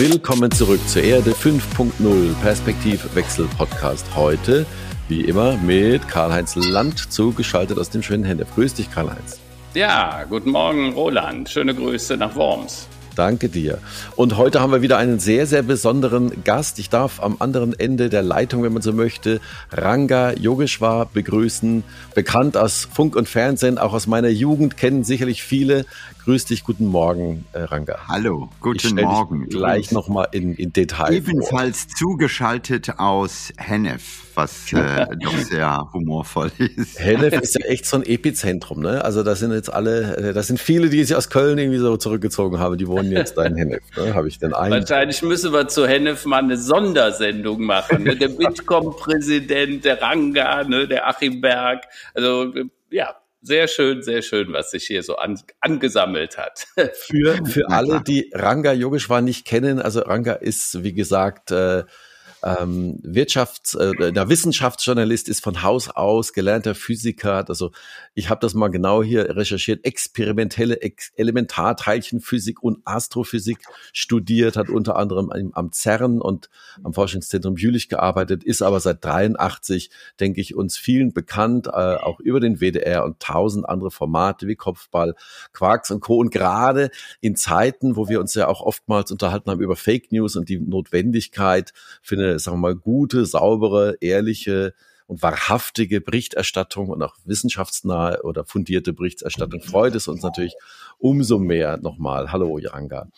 Willkommen zurück zur Erde 5.0 Perspektivwechsel Podcast. Heute, wie immer, mit Karl-Heinz Land zugeschaltet aus dem schönen Hennef. Grüß dich, Karl-Heinz. Ja, guten Morgen, Roland. Schöne Grüße nach Worms. Danke dir. Und heute haben wir wieder einen sehr, sehr besonderen Gast. Ich darf am anderen Ende der Leitung, wenn man so möchte, Ranga Yogeshwar begrüßen. Bekannt aus Funk und Fernsehen, auch aus meiner Jugend, kennen sicherlich viele. Grüß dich, guten Morgen, äh, Ranga. Hallo, guten ich Morgen. Dich gleich nochmal in, in Detail. Ebenfalls vor. zugeschaltet aus Hennef, was äh, doch sehr humorvoll ist. Hennef ist ja echt so ein Epizentrum, ne? Also da sind jetzt alle, äh, da sind viele, die sich aus Köln irgendwie so zurückgezogen haben, die wohnen jetzt da in Hennef, ne? Habe ich den einen. Wahrscheinlich müssen wir zu Hennef mal eine Sondersendung machen. Ne? Der Bitkom-Präsident, der Ranga, ne? der Achim Berg. Also ja, sehr schön, sehr schön, was sich hier so an, angesammelt hat. Für, für alle, die Ranga Yogeshwar nicht kennen, also Ranga ist, wie gesagt, äh, ähm, Wirtschafts-, äh, der Wissenschaftsjournalist ist von Haus aus gelernter Physiker. Also ich habe das mal genau hier recherchiert. Experimentelle Ex Elementarteilchenphysik und Astrophysik studiert, hat unter anderem am CERN und am Forschungszentrum Jülich gearbeitet, ist aber seit 83, denke ich, uns vielen bekannt, äh, auch über den WDR und tausend andere Formate wie Kopfball, Quarks und Co. Und gerade in Zeiten, wo wir uns ja auch oftmals unterhalten haben über Fake News und die Notwendigkeit für eine sagen wir mal, gute, saubere, ehrliche und wahrhaftige Berichterstattung und auch wissenschaftsnahe oder fundierte Berichterstattung freut es uns natürlich umso mehr nochmal. Hallo, Janga.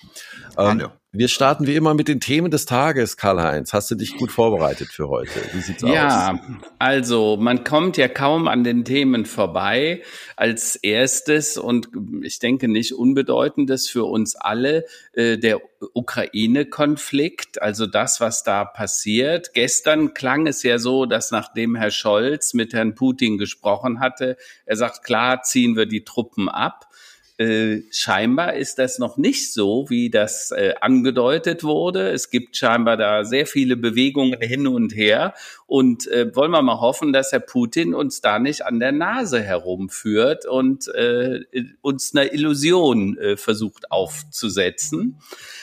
Ähm, Hallo. Wir starten wie immer mit den Themen des Tages, Karl-Heinz. Hast du dich gut vorbereitet für heute? Wie sieht's ja, aus? Ja, also man kommt ja kaum an den Themen vorbei. Als erstes und ich denke nicht unbedeutendes für uns alle äh, der Ukraine-Konflikt, also das, was da passiert. Gestern klang es ja so, dass nachdem Herr Scholz mit Herrn Putin gesprochen hatte, er sagt, klar, ziehen wir die Truppen ab. Äh, scheinbar ist das noch nicht so, wie das äh, angedeutet wurde. Es gibt scheinbar da sehr viele Bewegungen hin und her. Und äh, wollen wir mal hoffen, dass Herr Putin uns da nicht an der Nase herumführt und äh, uns eine Illusion äh, versucht aufzusetzen.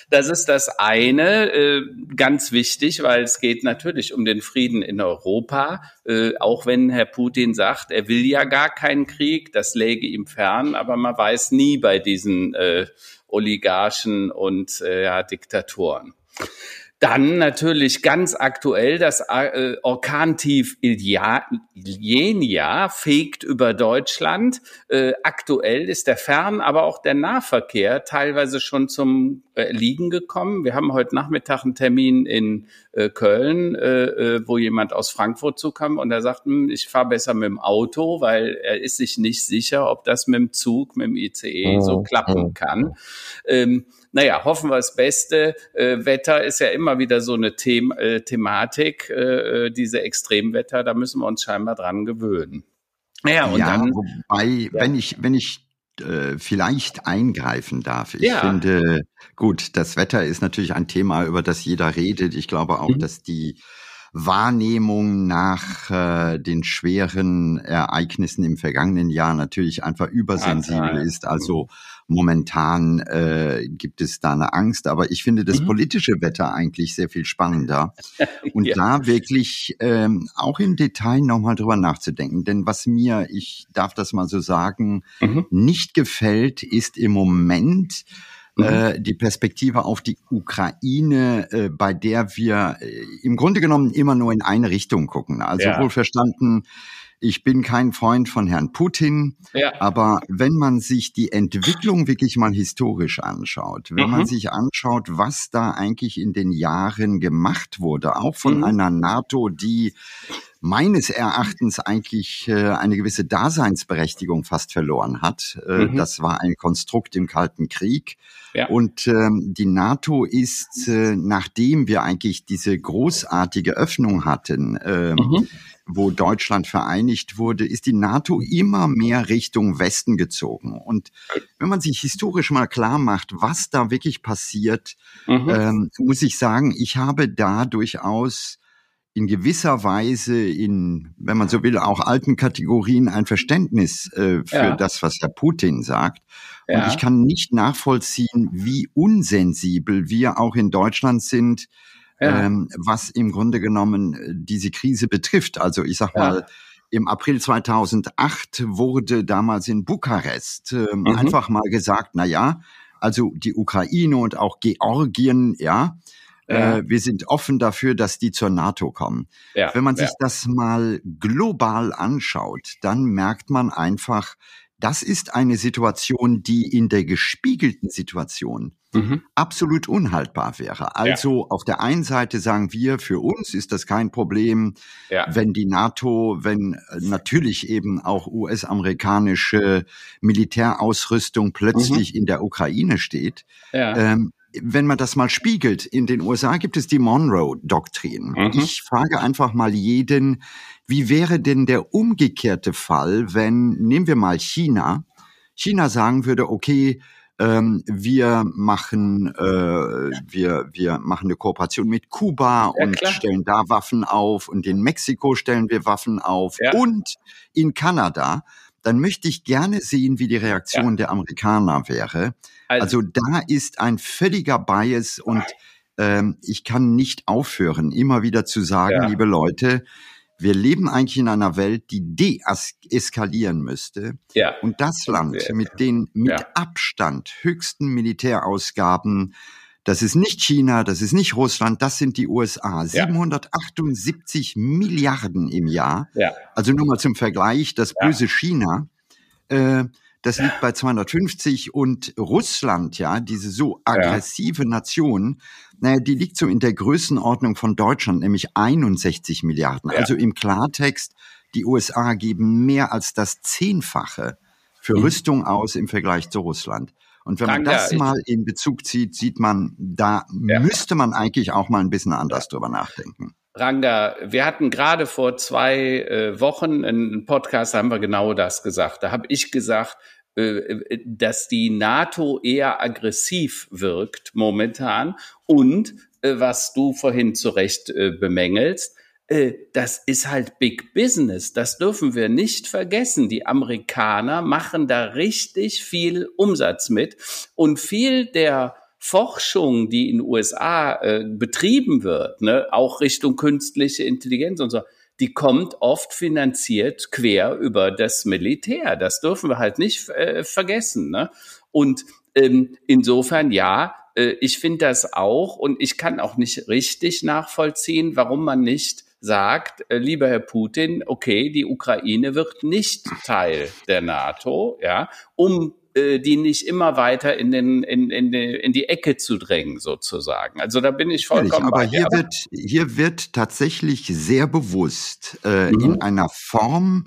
Das ist das eine, äh, ganz wichtig, weil es geht natürlich um den Frieden in Europa. Äh, auch wenn Herr Putin sagt, er will ja gar keinen Krieg, das läge ihm fern, aber man weiß nie bei diesen äh, Oligarchen und Diktatoren. Dann natürlich ganz aktuell das äh, Orkantief Ilenia fegt über Deutschland. Äh, aktuell ist der Fern-, aber auch der Nahverkehr teilweise schon zum äh, Liegen gekommen. Wir haben heute Nachmittag einen Termin in Köln, wo jemand aus Frankfurt zukam und er sagt, hm, ich fahre besser mit dem Auto, weil er ist sich nicht sicher, ob das mit dem Zug, mit dem ICE so mhm. klappen mhm. kann. Ähm, naja, hoffen wir das Beste. Äh, Wetter ist ja immer wieder so eine The äh, Thematik, äh, äh, diese Extremwetter, da müssen wir uns scheinbar dran gewöhnen. Ja, und ja, dann, wobei, ja. wenn ich, wenn ich äh, vielleicht eingreifen darf. Ich ja. finde, gut, das Wetter ist natürlich ein Thema, über das jeder redet. Ich glaube auch, mhm. dass die Wahrnehmung nach äh, den schweren Ereignissen im vergangenen Jahr natürlich einfach übersensibel ah, ist. Also momentan äh, gibt es da eine Angst, aber ich finde das mhm. politische Wetter eigentlich sehr viel spannender und ja. da wirklich ähm, auch im Detail nochmal drüber nachzudenken. Denn was mir, ich darf das mal so sagen, mhm. nicht gefällt, ist im Moment Mhm. äh, die Perspektive auf die Ukraine, äh, bei der wir äh, im Grunde genommen immer nur in eine Richtung gucken. Also ja. wohl verstanden, ich bin kein Freund von Herrn Putin, ja. aber wenn man sich die Entwicklung wirklich mal historisch anschaut, wenn mhm. man sich anschaut, was da eigentlich in den Jahren gemacht wurde, auch von mhm. einer NATO, die meines Erachtens eigentlich äh, eine gewisse Daseinsberechtigung fast verloren hat. Äh, mhm. Das war ein Konstrukt im Kalten Krieg. Ja. Und ähm, die NATO ist, äh, nachdem wir eigentlich diese großartige Öffnung hatten, äh, mhm. wo Deutschland vereinigt wurde, ist die NATO immer mehr Richtung Westen gezogen. Und wenn man sich historisch mal klar macht, was da wirklich passiert, mhm. ähm, muss ich sagen, ich habe da durchaus in gewisser Weise in, wenn man so will, auch alten Kategorien ein Verständnis äh, für ja. das, was Herr Putin sagt. Ja. Und ich kann nicht nachvollziehen, wie unsensibel wir auch in Deutschland sind, ja. ähm, was im Grunde genommen äh, diese Krise betrifft. Also ich sag mal, im April 2008 wurde damals in Bukarest äh, mhm. einfach mal gesagt, na ja, also die Ukraine und auch Georgien, ja, ja. Äh, wir sind offen dafür, dass die zur NATO kommen. Ja, Wenn man sich ja. das mal global anschaut, dann merkt man einfach, das ist eine Situation, die in der gespiegelten Situation mhm. absolut unhaltbar wäre. Also ja. auf der einen Seite sagen wir, für uns ist das kein Problem, ja. wenn die NATO, wenn äh, natürlich eben auch US-amerikanische Militärausrüstung plötzlich mhm. in der Ukraine steht. Ja. Ähm, wenn man das mal spiegelt, in den USA gibt es die Monroe-Doktrin. Mhm. Ich frage einfach mal jeden, wie wäre denn der umgekehrte Fall, wenn, nehmen wir mal China, China sagen würde, okay, ähm, wir machen äh, wir wir machen eine Kooperation mit Kuba ja, und klar. stellen da Waffen auf und in Mexiko stellen wir Waffen auf ja. und in Kanada dann möchte ich gerne sehen, wie die Reaktion ja. der Amerikaner wäre. Also, also, da ist ein völliger Bias und ähm, ich kann nicht aufhören, immer wieder zu sagen, ja. liebe Leute, wir leben eigentlich in einer Welt, die deeskalieren müsste. Ja. Und das Land mit den mit. Abstand höchsten Militärausgaben das ist nicht China, das ist nicht Russland, das sind die USA. Ja. 778 Milliarden im Jahr. Ja. Also nur mal zum Vergleich, das böse ja. China, äh, das liegt bei 250 und Russland, ja, diese so aggressive Nation, naja, die liegt so in der Größenordnung von Deutschland, nämlich 61 Milliarden. Also im Klartext, die USA geben mehr als das Zehnfache für mhm. Rüstung aus im Vergleich zu Russland. Und wenn man Danke, das mal in Bezug zieht, sieht man, da ja. müsste man eigentlich auch mal ein bisschen anders drüber nachdenken. Ranga, wir hatten gerade vor zwei äh, Wochen einen Podcast, da haben wir genau das gesagt. Da habe ich gesagt, äh, äh, dass die NATO eher aggressiv wirkt momentan und äh, was du vorhin zu Recht äh, bemängelst, das ist halt Big Business. Das dürfen wir nicht vergessen. Die Amerikaner machen da richtig viel Umsatz mit und viel der Forschung, die in den USA äh, betrieben wird, ne, auch Richtung künstliche Intelligenz und so, die kommt oft finanziert quer über das Militär. Das dürfen wir halt nicht äh, vergessen. Ne? Und ähm, insofern ja, äh, ich finde das auch und ich kann auch nicht richtig nachvollziehen, warum man nicht sagt, äh, lieber Herr Putin, okay, die Ukraine wird nicht Teil der NATO, ja, um äh, die nicht immer weiter in, den, in, in, die, in die Ecke zu drängen, sozusagen. Also da bin ich vollkommen Aber hier wird, hier wird tatsächlich sehr bewusst äh, mhm. in einer Form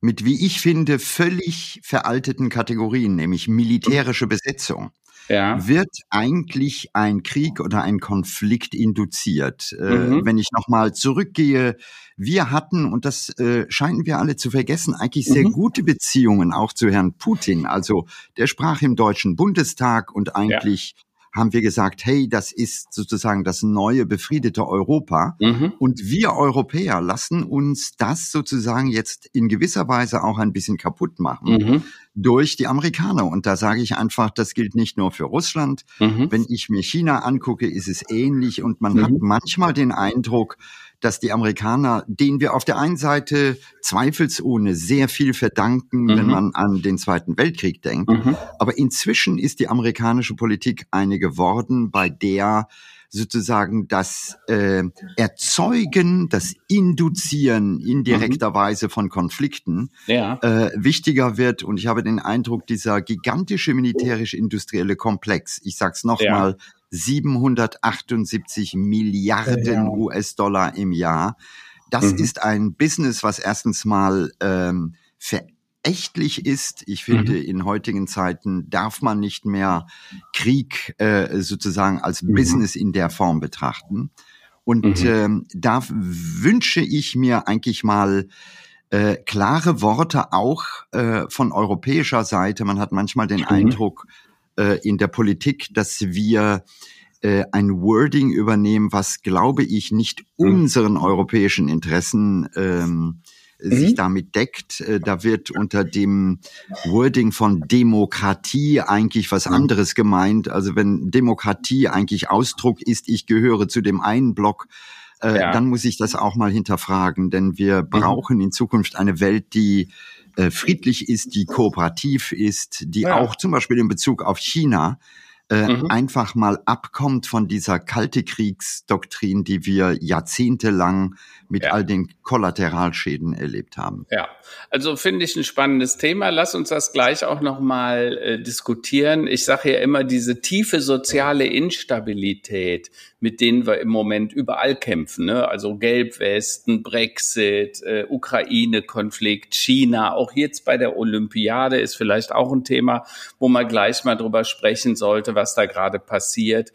mit, wie ich finde, völlig veralteten Kategorien, nämlich militärische Besetzung ja. wird eigentlich ein Krieg oder ein Konflikt induziert. Äh, mhm. Äh, wenn ich nochmal zurückgehe, wir hatten, und das äh, scheinen wir alle zu vergessen, eigentlich sehr mhm. gute Beziehungen auch zu Herrn Putin. Also der sprach im Deutschen Bundestag und eigentlich ja haben wir gesagt, hey, das ist sozusagen das neue befriedete Europa. Mhm. Und wir Europäer lassen uns das sozusagen jetzt in gewisser Weise auch ein bisschen kaputt machen mhm. durch die Amerikaner. Und da sage ich einfach, das gilt nicht nur für Russland. Mhm. Wenn ich mir China angucke, ist es ähnlich. Und man hat mhm. manchmal den Eindruck, dass die Amerikaner, denen wir auf der einen Seite zweifelsohne sehr viel verdanken, mhm. wenn man an den Zweiten Weltkrieg denkt, mhm. aber inzwischen ist die amerikanische Politik eine geworden, bei der sozusagen das äh, Erzeugen, das Induzieren indirekter mhm. Weise von Konflikten ja. äh, wichtiger wird. Und ich habe den Eindruck, dieser gigantische militärisch-industrielle Komplex, ich sag's nochmal, ja. 778 Milliarden ja. US-Dollar im Jahr. Das mhm. ist ein Business, was erstens mal ähm, verächtlich ist. Ich finde, mhm. in heutigen Zeiten darf man nicht mehr Krieg äh, sozusagen als mhm. Business in der Form betrachten. Und mhm. ähm, da wünsche ich mir eigentlich mal äh, klare Worte auch äh, von europäischer Seite. Man hat manchmal den mhm. Eindruck, äh, in der Politik, dass wir äh, ein Wording übernehmen, was, glaube ich, nicht mhm. unseren europäischen Interessen ähm, mhm. sich damit deckt. Äh, da wird unter dem Wording von Demokratie eigentlich was anderes gemeint. Also wenn Demokratie eigentlich Ausdruck ist, ich gehöre zu dem einen Block, äh, ja. dann muss ich das auch mal hinterfragen, denn wir mhm. brauchen in Zukunft eine Welt, die äh, friedlich ist, die kooperativ ist, die ja. auch zum Beispiel in Bezug auf China äh, mhm. einfach mal abkommt von dieser kalte Kriegsdoktrin, die wir jahrzehntelang mit ja. all den Kollateralschäden erlebt haben. Ja, also finde ich ein spannendes Thema. Lass uns das gleich auch noch mal äh, diskutieren. Ich sage ja immer diese tiefe soziale Instabilität, mit denen wir im Moment überall kämpfen. Ne? Also Gelbwesten, Brexit, äh, Ukraine-Konflikt, China. Auch jetzt bei der Olympiade ist vielleicht auch ein Thema, wo man gleich mal drüber sprechen sollte, was da gerade passiert.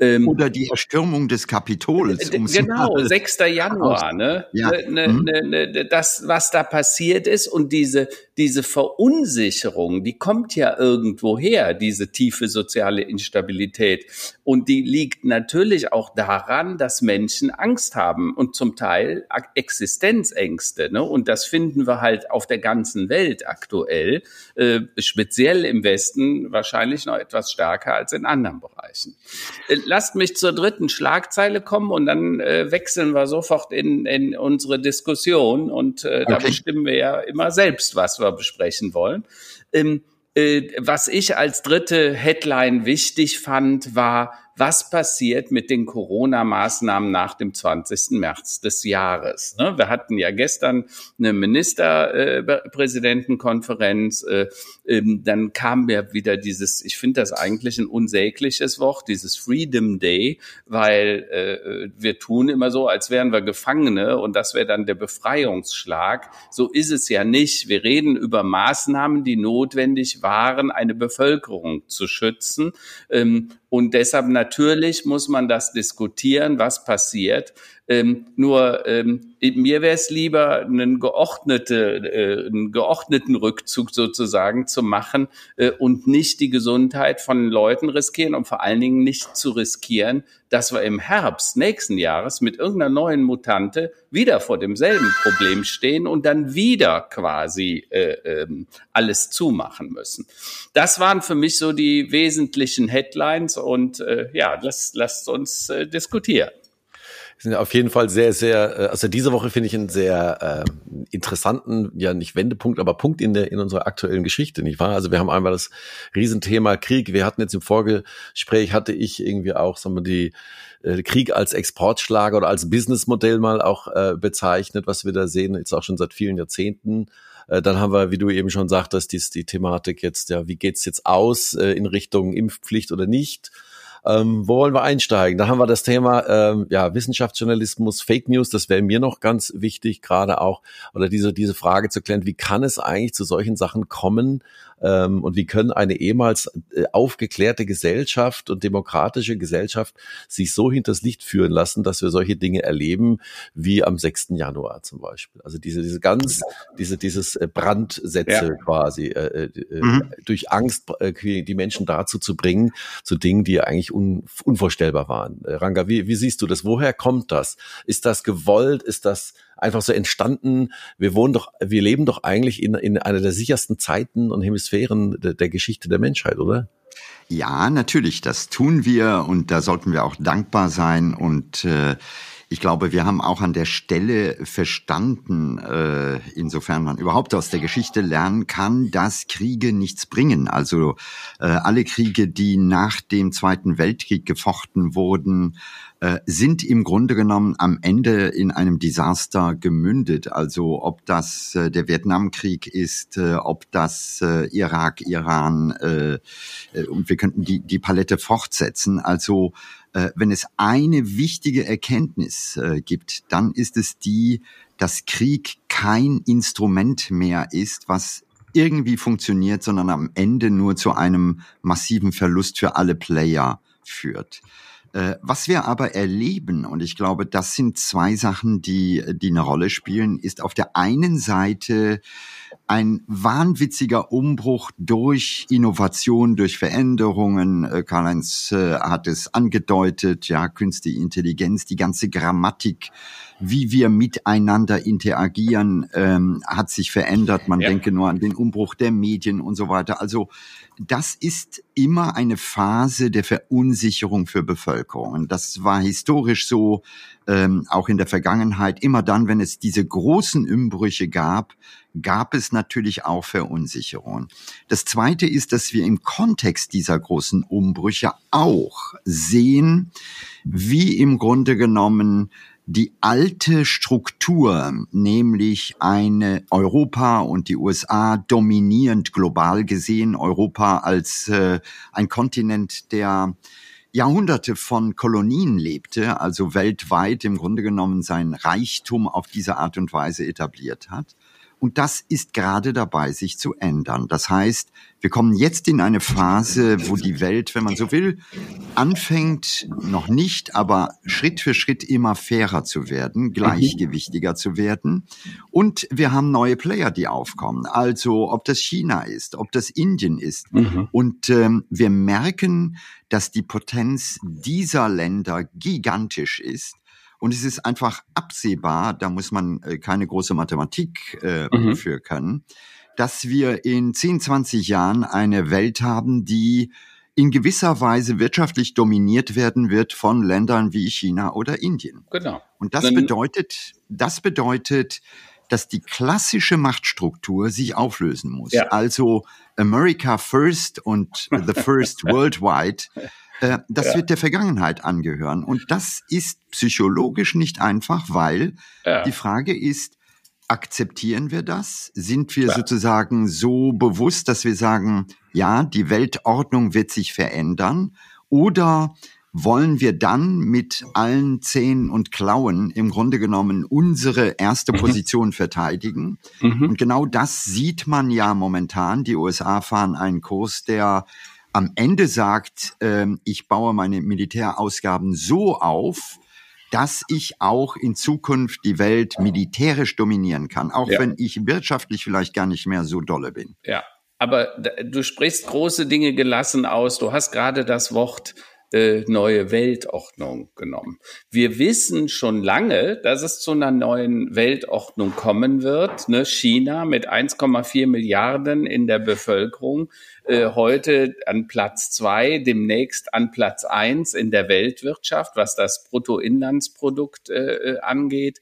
Ähm, Oder die Erstürmung des Kapitols. Um genau, 6. Januar, ne? Ja. Ne, mhm. ne, ne, das, was da passiert ist und diese, diese Verunsicherung, die kommt ja irgendwo her, diese tiefe soziale Instabilität. Und die liegt natürlich auch daran, dass Menschen Angst haben und zum Teil Existenzängste. Ne? Und das finden wir halt auf der ganzen Welt aktuell, äh, speziell im Westen wahrscheinlich noch etwas stärker als in anderen Bereichen. Lasst mich zur dritten Schlagzeile kommen und dann äh, wechseln wir sofort in, in unsere Diskussion und äh, da bestimmen wir ja immer selbst, was wir besprechen wollen. Ähm, äh, was ich als dritte Headline wichtig fand, war was passiert mit den Corona-Maßnahmen nach dem 20. März des Jahres. Ne? Wir hatten ja gestern eine Ministerpräsidentenkonferenz, äh, ähm, dann kam ja wieder dieses, ich finde das eigentlich ein unsägliches Wort, dieses Freedom Day, weil äh, wir tun immer so, als wären wir Gefangene und das wäre dann der Befreiungsschlag. So ist es ja nicht. Wir reden über Maßnahmen, die notwendig waren, eine Bevölkerung zu schützen. Und deshalb natürlich muss man das diskutieren, was passiert. Ähm, nur ähm, mir wäre es lieber, einen, geordnete, äh, einen geordneten Rückzug sozusagen zu machen äh, und nicht die Gesundheit von Leuten riskieren und vor allen Dingen nicht zu riskieren, dass wir im Herbst nächsten Jahres mit irgendeiner neuen Mutante wieder vor demselben Problem stehen und dann wieder quasi äh, ähm, alles zumachen müssen. Das waren für mich so die wesentlichen Headlines und äh, ja, lasst, lasst uns äh, diskutieren sind auf jeden Fall sehr, sehr, äh, also diese Woche finde ich einen sehr äh, interessanten, ja nicht Wendepunkt, aber Punkt in der in unserer aktuellen Geschichte, nicht wahr? Also wir haben einmal das Riesenthema Krieg. Wir hatten jetzt im Vorgespräch hatte ich irgendwie auch, sagen wir, die äh, Krieg als Exportschlager oder als Businessmodell mal auch äh, bezeichnet, was wir da sehen, jetzt auch schon seit vielen Jahrzehnten. Äh, dann haben wir, wie du eben schon sagtest, die, die Thematik jetzt, ja, wie geht's jetzt aus äh, in Richtung Impfpflicht oder nicht? Ähm, wo wollen wir einsteigen? Da haben wir das Thema ähm, ja, Wissenschaftsjournalismus, Fake News, das wäre mir noch ganz wichtig, gerade auch, oder diese, diese Frage zu klären, wie kann es eigentlich zu solchen Sachen kommen, ähm, und wie können eine ehemals äh, aufgeklärte Gesellschaft und demokratische Gesellschaft sich so hinters Licht führen lassen, dass wir solche Dinge erleben wie am 6. Januar zum Beispiel. Also diese, diese ganz, diese, dieses äh, Brandsätze ja. quasi äh, äh, mhm. durch Angst äh, die Menschen dazu zu bringen, zu Dingen, die eigentlich un, unvorstellbar waren. Ranga, wie, wie siehst du das? Woher kommt das? Ist das gewollt? Ist das einfach so entstanden. Wir wohnen doch, wir leben doch eigentlich in, in einer der sichersten Zeiten und Hemisphären der, der Geschichte der Menschheit, oder? Ja, natürlich, das tun wir und da sollten wir auch dankbar sein und äh, ich glaube, wir haben auch an der Stelle verstanden, äh, insofern man überhaupt aus der Geschichte lernen kann, dass Kriege nichts bringen. Also äh, alle Kriege, die nach dem Zweiten Weltkrieg gefochten wurden, äh, sind im Grunde genommen am Ende in einem Desaster gemündet. Also ob das äh, der Vietnamkrieg ist, äh, ob das äh, Irak, Iran, äh, und wir könnten die, die Palette fortsetzen. Also wenn es eine wichtige Erkenntnis gibt, dann ist es die, dass Krieg kein Instrument mehr ist, was irgendwie funktioniert, sondern am Ende nur zu einem massiven Verlust für alle Player führt. Äh, was wir aber erleben, und ich glaube, das sind zwei Sachen, die, die eine Rolle spielen, ist auf der einen Seite ein wahnwitziger Umbruch durch Innovation, durch Veränderungen. Äh, Karl-Heinz äh, hat es angedeutet, ja, künstliche Intelligenz, die ganze Grammatik, wie wir miteinander interagieren, ähm, hat sich verändert. Man ja. denke nur an den Umbruch der Medien und so weiter. Also das ist immer eine Phase der Verunsicherung für Bevölkerungen. Das war historisch so, ähm, auch in der Vergangenheit. Immer dann, wenn es diese großen Umbrüche gab, gab es natürlich auch Verunsicherungen. Das Zweite ist, dass wir im Kontext dieser großen Umbrüche auch sehen, wie im Grunde genommen die alte Struktur, nämlich eine Europa und die USA dominierend global gesehen, Europa als äh, ein Kontinent, der Jahrhunderte von Kolonien lebte, also weltweit im Grunde genommen sein Reichtum auf diese Art und Weise etabliert hat. Und das ist gerade dabei, sich zu ändern. Das heißt, wir kommen jetzt in eine Phase, wo die Welt, wenn man so will, anfängt, noch nicht, aber Schritt für Schritt immer fairer zu werden, gleichgewichtiger zu werden. Und wir haben neue Player, die aufkommen. Also ob das China ist, ob das Indien ist. Mhm. Und ähm, wir merken, dass die Potenz dieser Länder gigantisch ist. Und es ist einfach absehbar, da muss man äh, keine große Mathematik äh, mhm. für können, dass wir in 10, 20 Jahren eine Welt haben, die in gewisser Weise wirtschaftlich dominiert werden wird von Ländern wie China oder Indien. Genau. Und das Dann bedeutet, das bedeutet, dass die klassische Machtstruktur sich auflösen muss. Ja. Also America First und The First Worldwide äh, das ja. wird der Vergangenheit angehören. Und das ist psychologisch nicht einfach, weil ja. die Frage ist, akzeptieren wir das? Sind wir Klar. sozusagen so bewusst, dass wir sagen, ja, die Weltordnung wird sich verändern? Oder wollen wir dann mit allen Zähnen und Klauen im Grunde genommen unsere erste mhm. Position verteidigen? Mhm. Und genau das sieht man ja momentan. Die USA fahren einen Kurs, der am Ende sagt, ähm, ich baue meine Militärausgaben so auf, dass ich auch in Zukunft die Welt militärisch dominieren kann, auch ja. wenn ich wirtschaftlich vielleicht gar nicht mehr so dolle bin. Ja, aber du sprichst große Dinge gelassen aus. Du hast gerade das Wort äh, neue Weltordnung genommen. Wir wissen schon lange, dass es zu einer neuen Weltordnung kommen wird. Ne? China mit 1,4 Milliarden in der Bevölkerung, äh, heute an Platz zwei, demnächst an Platz eins in der Weltwirtschaft, was das Bruttoinlandsprodukt äh, äh angeht.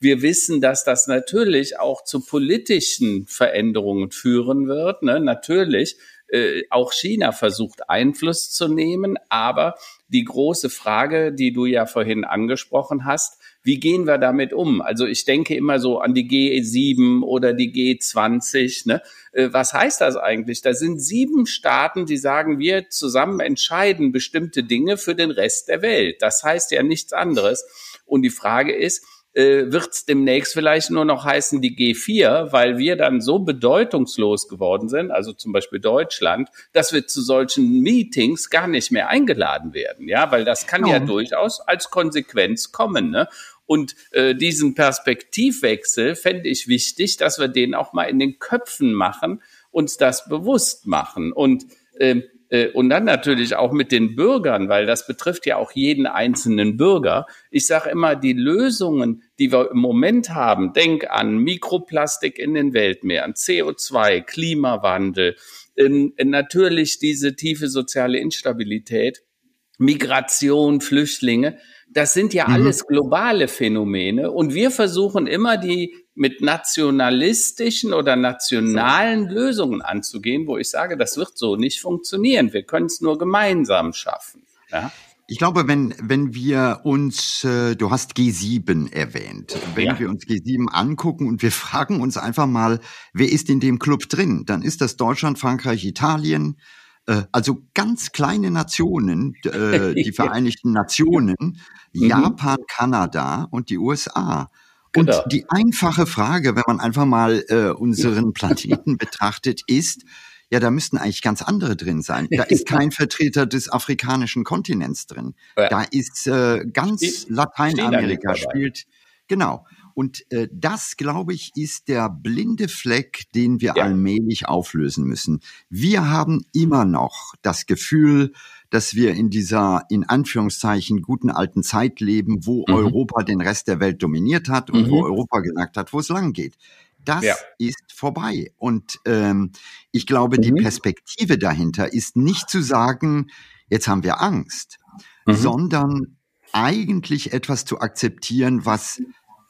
Wir wissen, dass das natürlich auch zu politischen Veränderungen führen wird. Ne? Natürlich äh, auch China versucht Einfluss zu nehmen. Aber die große Frage, die du ja vorhin angesprochen hast, wie gehen wir damit um? Also ich denke immer so an die G7 oder die G20. Ne? Äh, was heißt das eigentlich? Da sind sieben Staaten, die sagen, wir zusammen entscheiden bestimmte Dinge für den Rest der Welt. Das heißt ja nichts anderes. Und die Frage ist, äh, wird es demnächst vielleicht nur noch heißen die G4, weil wir dann so bedeutungslos geworden sind, also zum Beispiel Deutschland, dass wir zu solchen Meetings gar nicht mehr eingeladen werden. Ja, weil das kann ja, ja durchaus als Konsequenz kommen. Ne? Und äh, diesen Perspektivwechsel fände ich wichtig, dass wir den auch mal in den Köpfen machen, uns das bewusst machen. Und äh, äh, und dann natürlich auch mit den Bürgern, weil das betrifft ja auch jeden einzelnen Bürger. Ich sage immer, die Lösungen, die wir im Moment haben, denk an Mikroplastik in den Weltmeeren, CO2, Klimawandel, in, in natürlich diese tiefe soziale Instabilität, Migration, Flüchtlinge, das sind ja mhm. alles globale Phänomene und wir versuchen immer die mit nationalistischen oder nationalen Lösungen anzugehen, wo ich sage, das wird so nicht funktionieren. Wir können es nur gemeinsam schaffen. Ja? Ich glaube, wenn, wenn wir uns, äh, du hast G7 erwähnt, wenn ja. wir uns G7 angucken und wir fragen uns einfach mal, wer ist in dem Club drin, dann ist das Deutschland, Frankreich, Italien, also ganz kleine Nationen, äh, die Vereinigten Nationen, mhm. Japan, Kanada und die USA. Und genau. die einfache Frage, wenn man einfach mal äh, unseren Planeten betrachtet, ist, ja, da müssten eigentlich ganz andere drin sein. Da ist kein Vertreter des afrikanischen Kontinents drin. Da ist äh, ganz Lateinamerika spielt. Genau. Und äh, das, glaube ich, ist der blinde Fleck, den wir ja. allmählich auflösen müssen. Wir haben immer noch das Gefühl, dass wir in dieser in Anführungszeichen guten alten Zeit leben, wo mhm. Europa den Rest der Welt dominiert hat und mhm. wo Europa gesagt hat, wo es lang geht. Das ja. ist vorbei. Und ähm, ich glaube, mhm. die Perspektive dahinter ist nicht zu sagen, jetzt haben wir Angst, mhm. sondern eigentlich etwas zu akzeptieren, was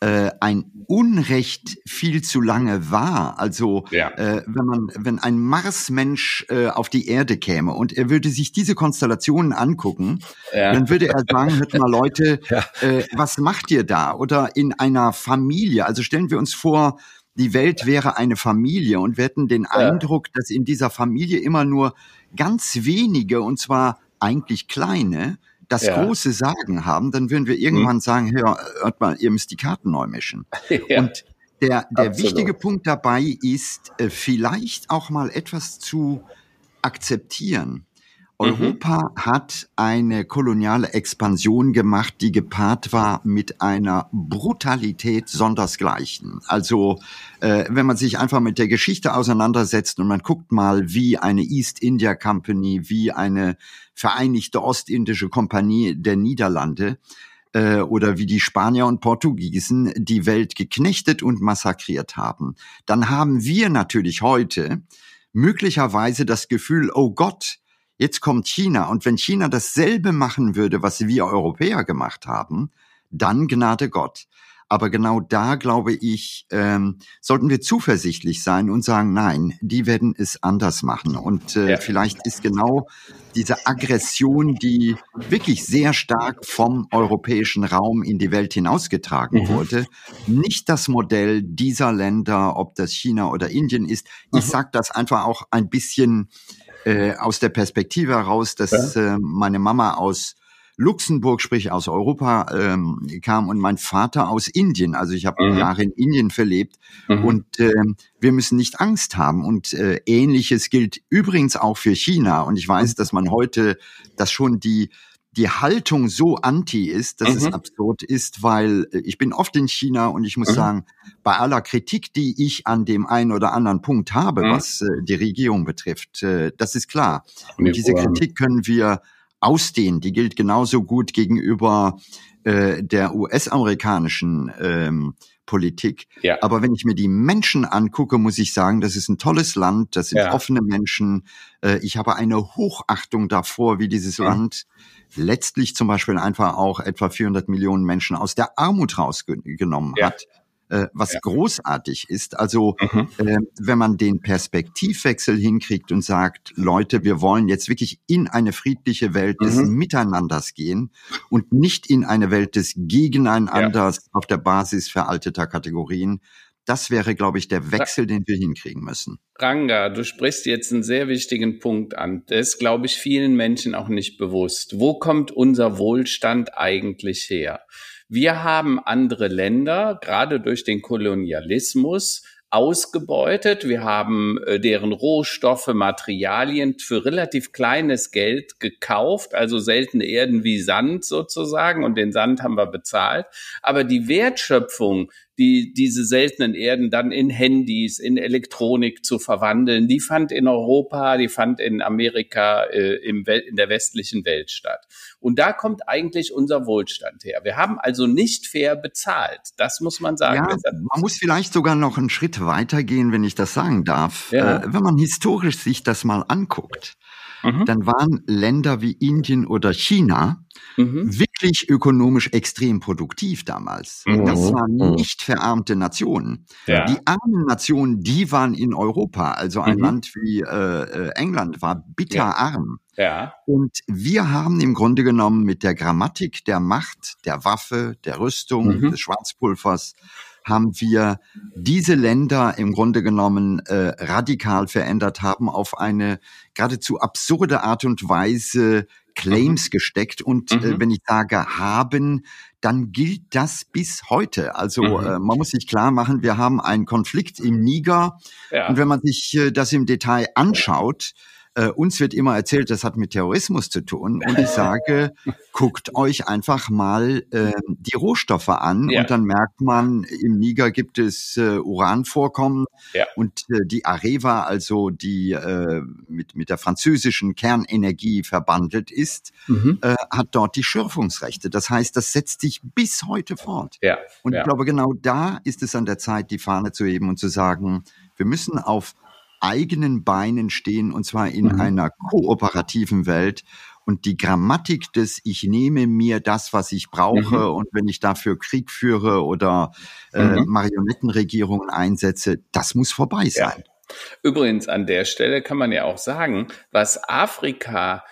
äh, ein Unrecht viel zu lange war. Also ja. äh, wenn man, wenn ein Marsmensch äh, auf die Erde käme und er würde sich diese Konstellationen angucken, ja. dann würde er sagen, hört mal Leute, ja. äh, was macht ihr da? Oder in einer Familie. Also stellen wir uns vor, die Welt wäre eine Familie und wir hätten den Eindruck, dass in dieser Familie immer nur ganz wenige, und zwar eigentlich kleine, das ja. große Sagen haben, dann würden wir irgendwann mhm. sagen, hör, hört mal, ihr müsst die Karten neu mischen. ja. Und der, der wichtige Punkt dabei ist, äh, vielleicht auch mal etwas zu akzeptieren. Mhm. Europa mhm. hat eine koloniale Expansion gemacht, die gepaart war mit einer Brutalität sondersgleichen. Also äh, wenn man sich einfach mit der Geschichte auseinandersetzt und man guckt mal, wie eine East India Company, wie eine Vereinigte Ostindische Kompanie der Niederlande äh, oder wie die Spanier und Portugiesen die Welt geknechtet und massakriert haben, dann haben wir natürlich heute möglicherweise das Gefühl, oh Gott, Jetzt kommt China und wenn China dasselbe machen würde, was wir Europäer gemacht haben, dann Gnade Gott. Aber genau da, glaube ich, ähm, sollten wir zuversichtlich sein und sagen, nein, die werden es anders machen. Und äh, ja. vielleicht ist genau diese Aggression, die wirklich sehr stark vom europäischen Raum in die Welt hinausgetragen mhm. wurde, nicht das Modell dieser Länder, ob das China oder Indien ist. Ich mhm. sage das einfach auch ein bisschen äh, aus der Perspektive heraus, dass ja. äh, meine Mama aus Luxemburg, sprich aus Europa, ähm, kam und mein Vater aus Indien. Also ich habe mhm. Jahre in Indien verlebt mhm. und äh, wir müssen nicht Angst haben. Und äh, ähnliches gilt übrigens auch für China. Und ich weiß, dass man heute, dass schon die die Haltung so anti ist, dass mhm. es absurd ist, weil äh, ich bin oft in China und ich muss mhm. sagen, bei aller Kritik, die ich an dem einen oder anderen Punkt habe, mhm. was äh, die Regierung betrifft, äh, das ist klar. Und diese Kritik können wir ausdehnen. Die gilt genauso gut gegenüber äh, der US-amerikanischen ähm, Politik. Ja. Aber wenn ich mir die Menschen angucke, muss ich sagen, das ist ein tolles Land, das sind ja. offene Menschen. Äh, ich habe eine Hochachtung davor, wie dieses mhm. Land letztlich zum Beispiel einfach auch etwa 400 Millionen Menschen aus der Armut rausgenommen ja. hat, äh, was ja. großartig ist. Also mhm. äh, wenn man den Perspektivwechsel hinkriegt und sagt, Leute, wir wollen jetzt wirklich in eine friedliche Welt des mhm. Miteinanders gehen und nicht in eine Welt des Gegeneinanders ja. auf der Basis veralteter Kategorien, das wäre, glaube ich, der Wechsel, den wir hinkriegen müssen. Ranga, du sprichst jetzt einen sehr wichtigen Punkt an. Das ist, glaube ich, vielen Menschen auch nicht bewusst. Wo kommt unser Wohlstand eigentlich her? Wir haben andere Länder, gerade durch den Kolonialismus, ausgebeutet. Wir haben äh, deren Rohstoffe, Materialien für relativ kleines Geld gekauft, also seltene Erden wie Sand sozusagen, und den Sand haben wir bezahlt. Aber die Wertschöpfung die, diese seltenen Erden dann in Handys, in Elektronik zu verwandeln. Die fand in Europa, die fand in Amerika, äh, im in der westlichen Welt statt. Und da kommt eigentlich unser Wohlstand her. Wir haben also nicht fair bezahlt. Das muss man sagen. Ja, man muss vielleicht sogar noch einen Schritt weitergehen, wenn ich das sagen darf. Ja. Äh, wenn man historisch sich das mal anguckt, mhm. dann waren Länder wie Indien oder China mhm. Wirklich ökonomisch extrem produktiv damals. Mhm. Das waren mhm. nicht verarmte Nationen. Ja. Die armen Nationen, die waren in Europa. Also ein mhm. Land wie äh, äh, England war bitter ja. arm. Ja. Und wir haben im Grunde genommen mit der Grammatik der Macht, der Waffe, der Rüstung, mhm. des Schwarzpulvers haben wir diese Länder im Grunde genommen äh, radikal verändert haben, auf eine geradezu absurde Art und Weise Claims mhm. gesteckt. Und äh, mhm. äh, wenn ich sage haben, dann gilt das bis heute. Also mhm. äh, man muss sich klar machen, wir haben einen Konflikt im Niger. Ja. Und wenn man sich äh, das im Detail anschaut, äh, uns wird immer erzählt, das hat mit Terrorismus zu tun. Und ich sage, guckt euch einfach mal äh, die Rohstoffe an ja. und dann merkt man, im Niger gibt es äh, Uranvorkommen ja. und äh, die Areva, also die äh, mit, mit der französischen Kernenergie verbandelt ist, mhm. äh, hat dort die Schürfungsrechte. Das heißt, das setzt sich bis heute fort. Ja. Und ich glaube, genau da ist es an der Zeit, die Fahne zu heben und zu sagen, wir müssen auf eigenen Beinen stehen und zwar in mhm. einer kooperativen Welt. Und die Grammatik des Ich nehme mir das, was ich brauche mhm. und wenn ich dafür Krieg führe oder äh, mhm. Marionettenregierungen einsetze, das muss vorbei sein. Ja. Übrigens, an der Stelle kann man ja auch sagen, was Afrika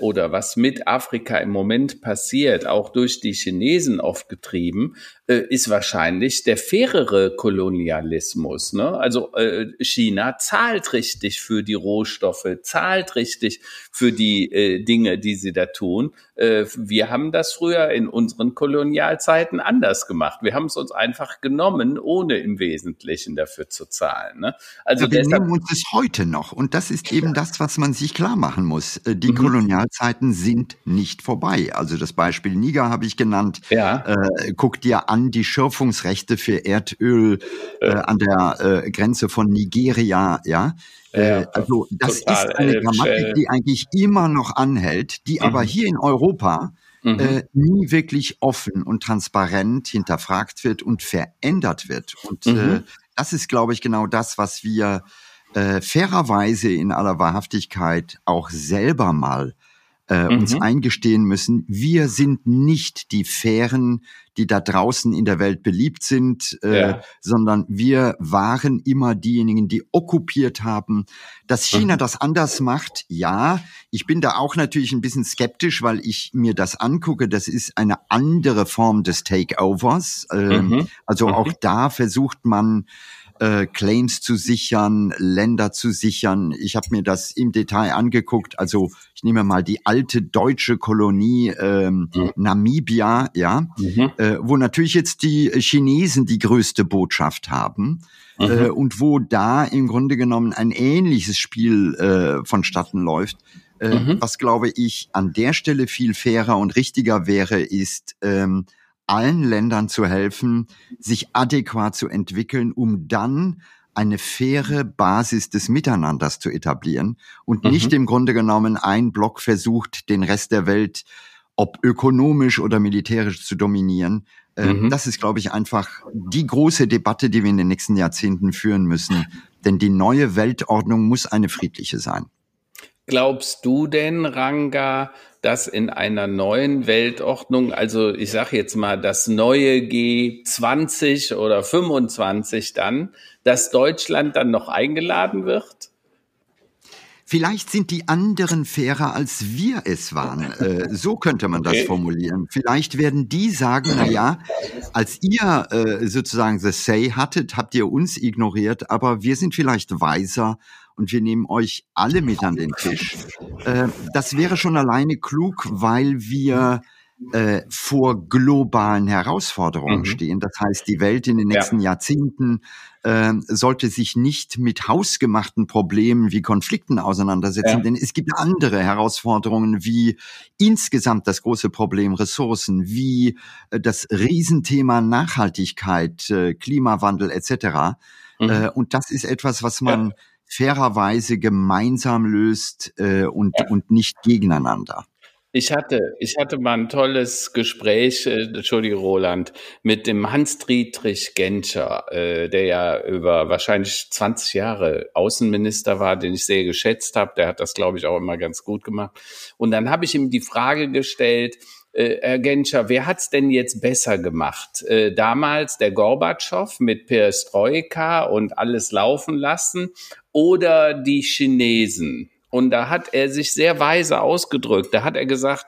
oder was mit Afrika im Moment passiert, auch durch die Chinesen oft getrieben, äh, ist wahrscheinlich der fairere Kolonialismus. Ne? Also äh, China zahlt richtig für die Rohstoffe, zahlt richtig für die äh, Dinge, die sie da tun. Äh, wir haben das früher in unseren Kolonialzeiten anders gemacht. Wir haben es uns einfach genommen, ohne im Wesentlichen dafür zu zahlen. Ne? Also ja, wir deshalb, nehmen uns das heute noch. Und das ist eben das, was man sich klar machen muss. Äh, die mhm. Kolonialzeiten sind nicht vorbei. Also das Beispiel Niger habe ich genannt. Ja. Äh, guck dir an, an die Schürfungsrechte für Erdöl äh, an der äh, Grenze von Nigeria, ja. Äh, also das ist eine Grammatik, die eigentlich immer noch anhält, die mhm. aber hier in Europa mhm. äh, nie wirklich offen und transparent hinterfragt wird und verändert wird. Und äh, mhm. äh, das ist, glaube ich, genau das, was wir äh, fairerweise in aller Wahrhaftigkeit auch selber mal äh, mhm. uns eingestehen müssen, wir sind nicht die Fähren, die da draußen in der Welt beliebt sind, äh, ja. sondern wir waren immer diejenigen, die okkupiert haben. Dass China mhm. das anders macht, ja. Ich bin da auch natürlich ein bisschen skeptisch, weil ich mir das angucke. Das ist eine andere Form des Takeovers. Ähm, mhm. Also auch da versucht man, äh, Claims zu sichern, Länder zu sichern. Ich habe mir das im Detail angeguckt. Also ich nehme mal die alte deutsche Kolonie ähm, mhm. Namibia, ja, mhm. äh, wo natürlich jetzt die Chinesen die größte Botschaft haben. Mhm. Äh, und wo da im Grunde genommen ein ähnliches Spiel äh, vonstatten läuft. Äh, mhm. Was glaube ich an der Stelle viel fairer und richtiger wäre, ist ähm, allen Ländern zu helfen, sich adäquat zu entwickeln, um dann eine faire Basis des Miteinanders zu etablieren und mhm. nicht im Grunde genommen ein Block versucht, den Rest der Welt, ob ökonomisch oder militärisch zu dominieren. Ähm, mhm. Das ist, glaube ich, einfach die große Debatte, die wir in den nächsten Jahrzehnten führen müssen. Denn die neue Weltordnung muss eine friedliche sein. Glaubst du denn, Ranga, dass in einer neuen Weltordnung, also ich sage jetzt mal das neue G20 oder 25 dann, dass Deutschland dann noch eingeladen wird? Vielleicht sind die anderen fairer, als wir es waren. Äh, so könnte man das formulieren. Vielleicht werden die sagen, na ja, als ihr äh, sozusagen the say hattet, habt ihr uns ignoriert, aber wir sind vielleicht weiser und wir nehmen euch alle mit an den Tisch. Äh, das wäre schon alleine klug, weil wir äh, vor globalen Herausforderungen mhm. stehen. Das heißt, die Welt in den nächsten ja. Jahrzehnten äh, sollte sich nicht mit hausgemachten Problemen wie Konflikten auseinandersetzen, ja. denn es gibt andere Herausforderungen wie insgesamt das große Problem Ressourcen, wie äh, das Riesenthema Nachhaltigkeit, äh, Klimawandel etc. Mhm. Äh, und das ist etwas, was man ja fairerweise gemeinsam löst äh, und, ja. und nicht gegeneinander. Ich hatte, ich hatte mal ein tolles Gespräch, äh, Entschuldige Roland, mit dem Hans-Dietrich Genscher, äh, der ja über wahrscheinlich 20 Jahre Außenminister war, den ich sehr geschätzt habe. Der hat das, glaube ich, auch immer ganz gut gemacht. Und dann habe ich ihm die Frage gestellt, äh, Herr Genscher, wer hat's denn jetzt besser gemacht? Äh, damals der Gorbatschow mit Perestroika und alles laufen lassen oder die Chinesen? Und da hat er sich sehr weise ausgedrückt. Da hat er gesagt,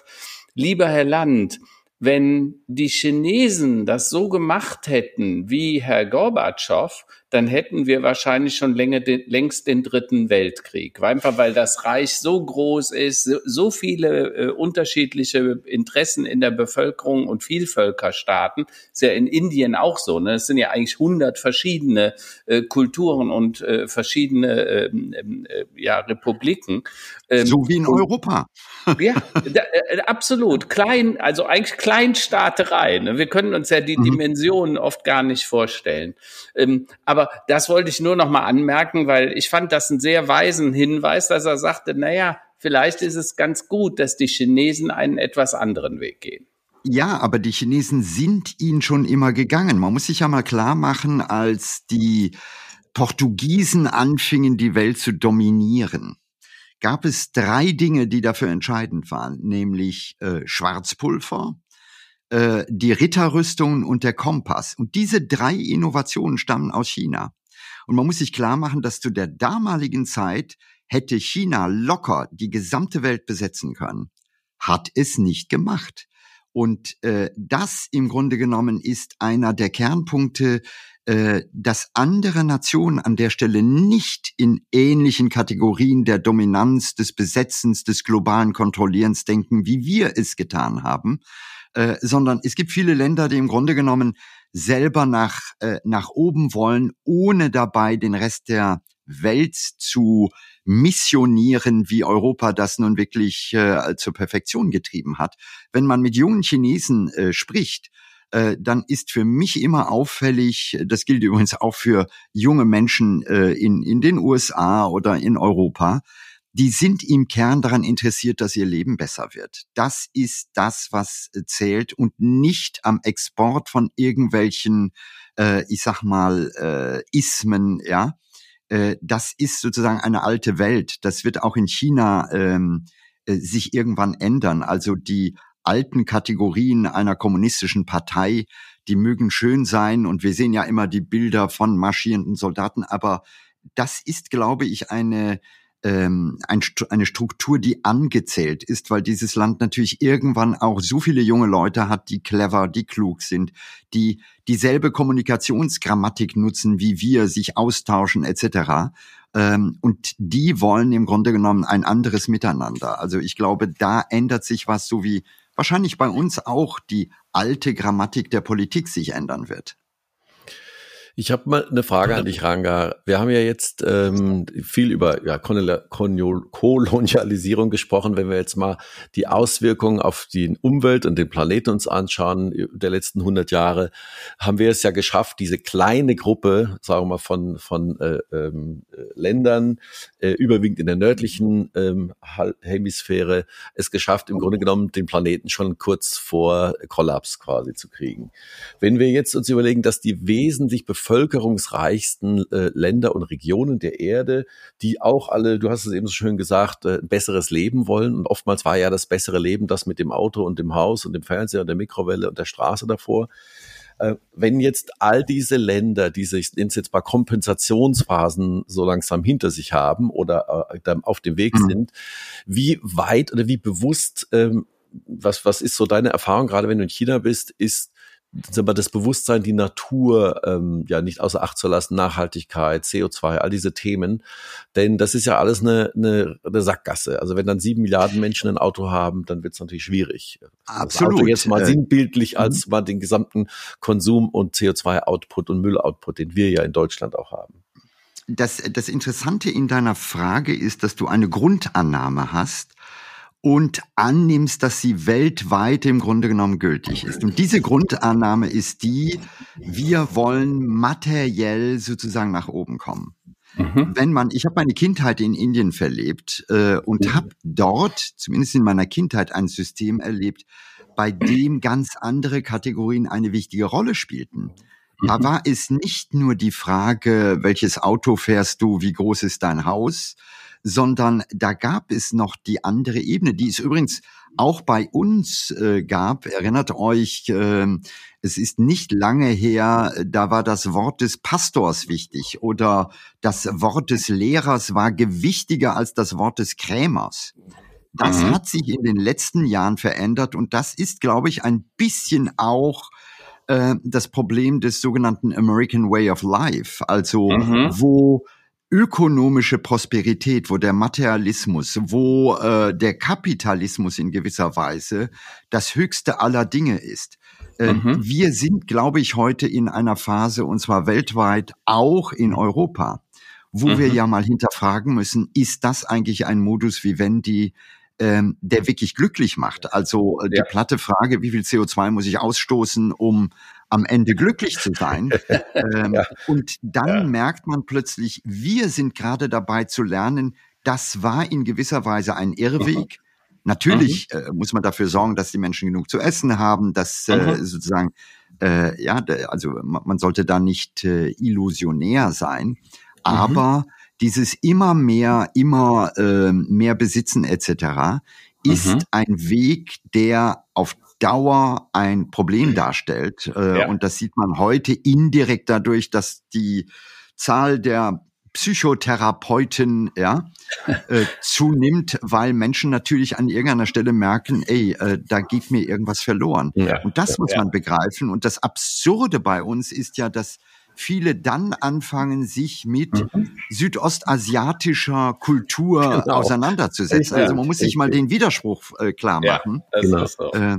lieber Herr Land, wenn die Chinesen das so gemacht hätten wie Herr Gorbatschow, dann hätten wir wahrscheinlich schon länger, längst den dritten Weltkrieg. Einfach weil das Reich so groß ist, so viele äh, unterschiedliche Interessen in der Bevölkerung und Vielvölkerstaaten. Ist ja in Indien auch so. Ne? Es sind ja eigentlich hundert verschiedene äh, Kulturen und äh, verschiedene ähm, ähm, äh, ja, Republiken. Ähm, so wie in und, Europa. Ja, da, äh, absolut. Klein, also eigentlich Kleinstaaterei. Ne? Wir können uns ja die mhm. Dimensionen oft gar nicht vorstellen. Ähm, aber das wollte ich nur noch mal anmerken, weil ich fand das einen sehr weisen Hinweis, dass er sagte, naja, vielleicht ist es ganz gut, dass die Chinesen einen etwas anderen Weg gehen. Ja, aber die Chinesen sind ihn schon immer gegangen. Man muss sich ja mal klar machen, als die Portugiesen anfingen, die Welt zu dominieren, gab es drei Dinge, die dafür entscheidend waren, nämlich äh, Schwarzpulver, äh, die Ritterrüstungen und der Kompass. Und diese drei Innovationen stammen aus China. Und man muss sich klar machen, dass zu der damaligen Zeit hätte China locker die gesamte Welt besetzen können. Hat es nicht gemacht. Und äh, das im Grunde genommen ist einer der Kernpunkte, äh, dass andere Nationen an der Stelle nicht in ähnlichen Kategorien der Dominanz, des Besetzens, des globalen Kontrollierens denken, wie wir es getan haben, äh, sondern es gibt viele Länder, die im Grunde genommen selber nach, äh, nach oben wollen, ohne dabei den Rest der Welt zu missionieren, wie Europa das nun wirklich äh, zur Perfektion getrieben hat. Wenn man mit jungen Chinesen äh, spricht, äh, dann ist für mich immer auffällig, das gilt übrigens auch für junge Menschen äh, in, in den USA oder in Europa, die sind im Kern daran interessiert, dass ihr Leben besser wird. Das ist das, was äh, zählt und nicht am Export von irgendwelchen, äh, ich sag mal, äh, Ismen, ja. Äh, das ist sozusagen eine alte Welt. Das wird auch in China ähm, äh, sich irgendwann ändern. Also die alten Kategorien einer kommunistischen Partei, die mögen schön sein und wir sehen ja immer die Bilder von marschierenden Soldaten, aber das ist, glaube ich, eine ähm, ein, eine Struktur, die angezählt ist, weil dieses Land natürlich irgendwann auch so viele junge Leute hat, die clever, die klug sind, die dieselbe Kommunikationsgrammatik nutzen wie wir, sich austauschen etc. Ähm, und die wollen im Grunde genommen ein anderes Miteinander. Also ich glaube, da ändert sich was, so wie wahrscheinlich bei uns auch die alte Grammatik der Politik sich ändern wird. Ich habe mal eine Frage an dich, Ranga. Wir haben ja jetzt ähm, viel über ja, Kolonialisierung gesprochen. Wenn wir jetzt mal die Auswirkungen auf die Umwelt und den Planeten uns anschauen der letzten 100 Jahre, haben wir es ja geschafft, diese kleine Gruppe, sagen wir mal, von, von äh, ähm, Ländern, äh, überwiegend in der nördlichen ähm, Hemisphäre, es geschafft, im Grunde genommen den Planeten schon kurz vor Kollaps quasi zu kriegen. Wenn wir jetzt uns überlegen, dass die wesentlich bevölkerungsreichsten äh, Länder und Regionen der Erde, die auch alle, du hast es eben so schön gesagt, äh, ein besseres Leben wollen. Und oftmals war ja das bessere Leben das mit dem Auto und dem Haus und dem Fernseher und der Mikrowelle und der Straße davor äh, wenn jetzt all diese Länder diese, ich nenne es jetzt mal Kompensationsphasen so langsam hinter sich haben oder äh, auf dem Weg mhm. sind, wie weit oder wie bewusst, ähm, was, was ist so deine Erfahrung, gerade wenn du in China bist, ist aber das Bewusstsein, die Natur ähm, ja nicht außer Acht zu lassen, Nachhaltigkeit, CO2, all diese Themen. Denn das ist ja alles eine, eine, eine Sackgasse. Also wenn dann sieben Milliarden Menschen ein Auto haben, dann wird es natürlich schwierig. Absolut. Das Auto jetzt mal äh, sinnbildlich als mhm. mal den gesamten Konsum und CO2-Output und Mülloutput, den wir ja in Deutschland auch haben. Das, das Interessante in deiner Frage ist, dass du eine Grundannahme hast, und annimmst, dass sie weltweit im Grunde genommen gültig ist. Und diese Grundannahme ist die, wir wollen materiell sozusagen nach oben kommen. Mhm. Wenn man, ich habe meine Kindheit in Indien verlebt äh, und mhm. habe dort, zumindest in meiner Kindheit, ein System erlebt, bei dem ganz andere Kategorien eine wichtige Rolle spielten. Da mhm. war es nicht nur die Frage, welches Auto fährst du, wie groß ist dein Haus, sondern da gab es noch die andere Ebene, die es übrigens auch bei uns äh, gab. Erinnert euch, äh, es ist nicht lange her, da war das Wort des Pastors wichtig oder das Wort des Lehrers war gewichtiger als das Wort des Krämers. Das mhm. hat sich in den letzten Jahren verändert und das ist, glaube ich, ein bisschen auch äh, das Problem des sogenannten American Way of Life, also mhm. wo ökonomische Prosperität, wo der Materialismus, wo äh, der Kapitalismus in gewisser Weise das höchste aller Dinge ist. Äh, mhm. Wir sind, glaube ich, heute in einer Phase, und zwar weltweit, auch in Europa, wo mhm. wir ja mal hinterfragen müssen, ist das eigentlich ein Modus vivendi, ähm, der wirklich glücklich macht? Also äh, die ja. platte Frage, wie viel CO2 muss ich ausstoßen, um am Ende glücklich zu sein. ähm, ja. Und dann ja. merkt man plötzlich, wir sind gerade dabei zu lernen, das war in gewisser Weise ein Irrweg. Mhm. Natürlich mhm. äh, muss man dafür sorgen, dass die Menschen genug zu essen haben, dass äh, mhm. sozusagen äh, ja, also man sollte da nicht äh, illusionär sein, mhm. aber dieses immer mehr, immer äh, mehr besitzen etc. ist mhm. ein Weg, der auf Dauer ein Problem darstellt. Äh, ja. Und das sieht man heute indirekt dadurch, dass die Zahl der Psychotherapeuten ja, äh, zunimmt, weil Menschen natürlich an irgendeiner Stelle merken, ey, äh, da geht mir irgendwas verloren. Ja, und das muss ja. man begreifen. Und das Absurde bei uns ist ja, dass viele dann anfangen, sich mit mhm. südostasiatischer Kultur genau. auseinanderzusetzen. Also man muss sich mal den Widerspruch äh, klar machen. Ja, genau. So. Äh,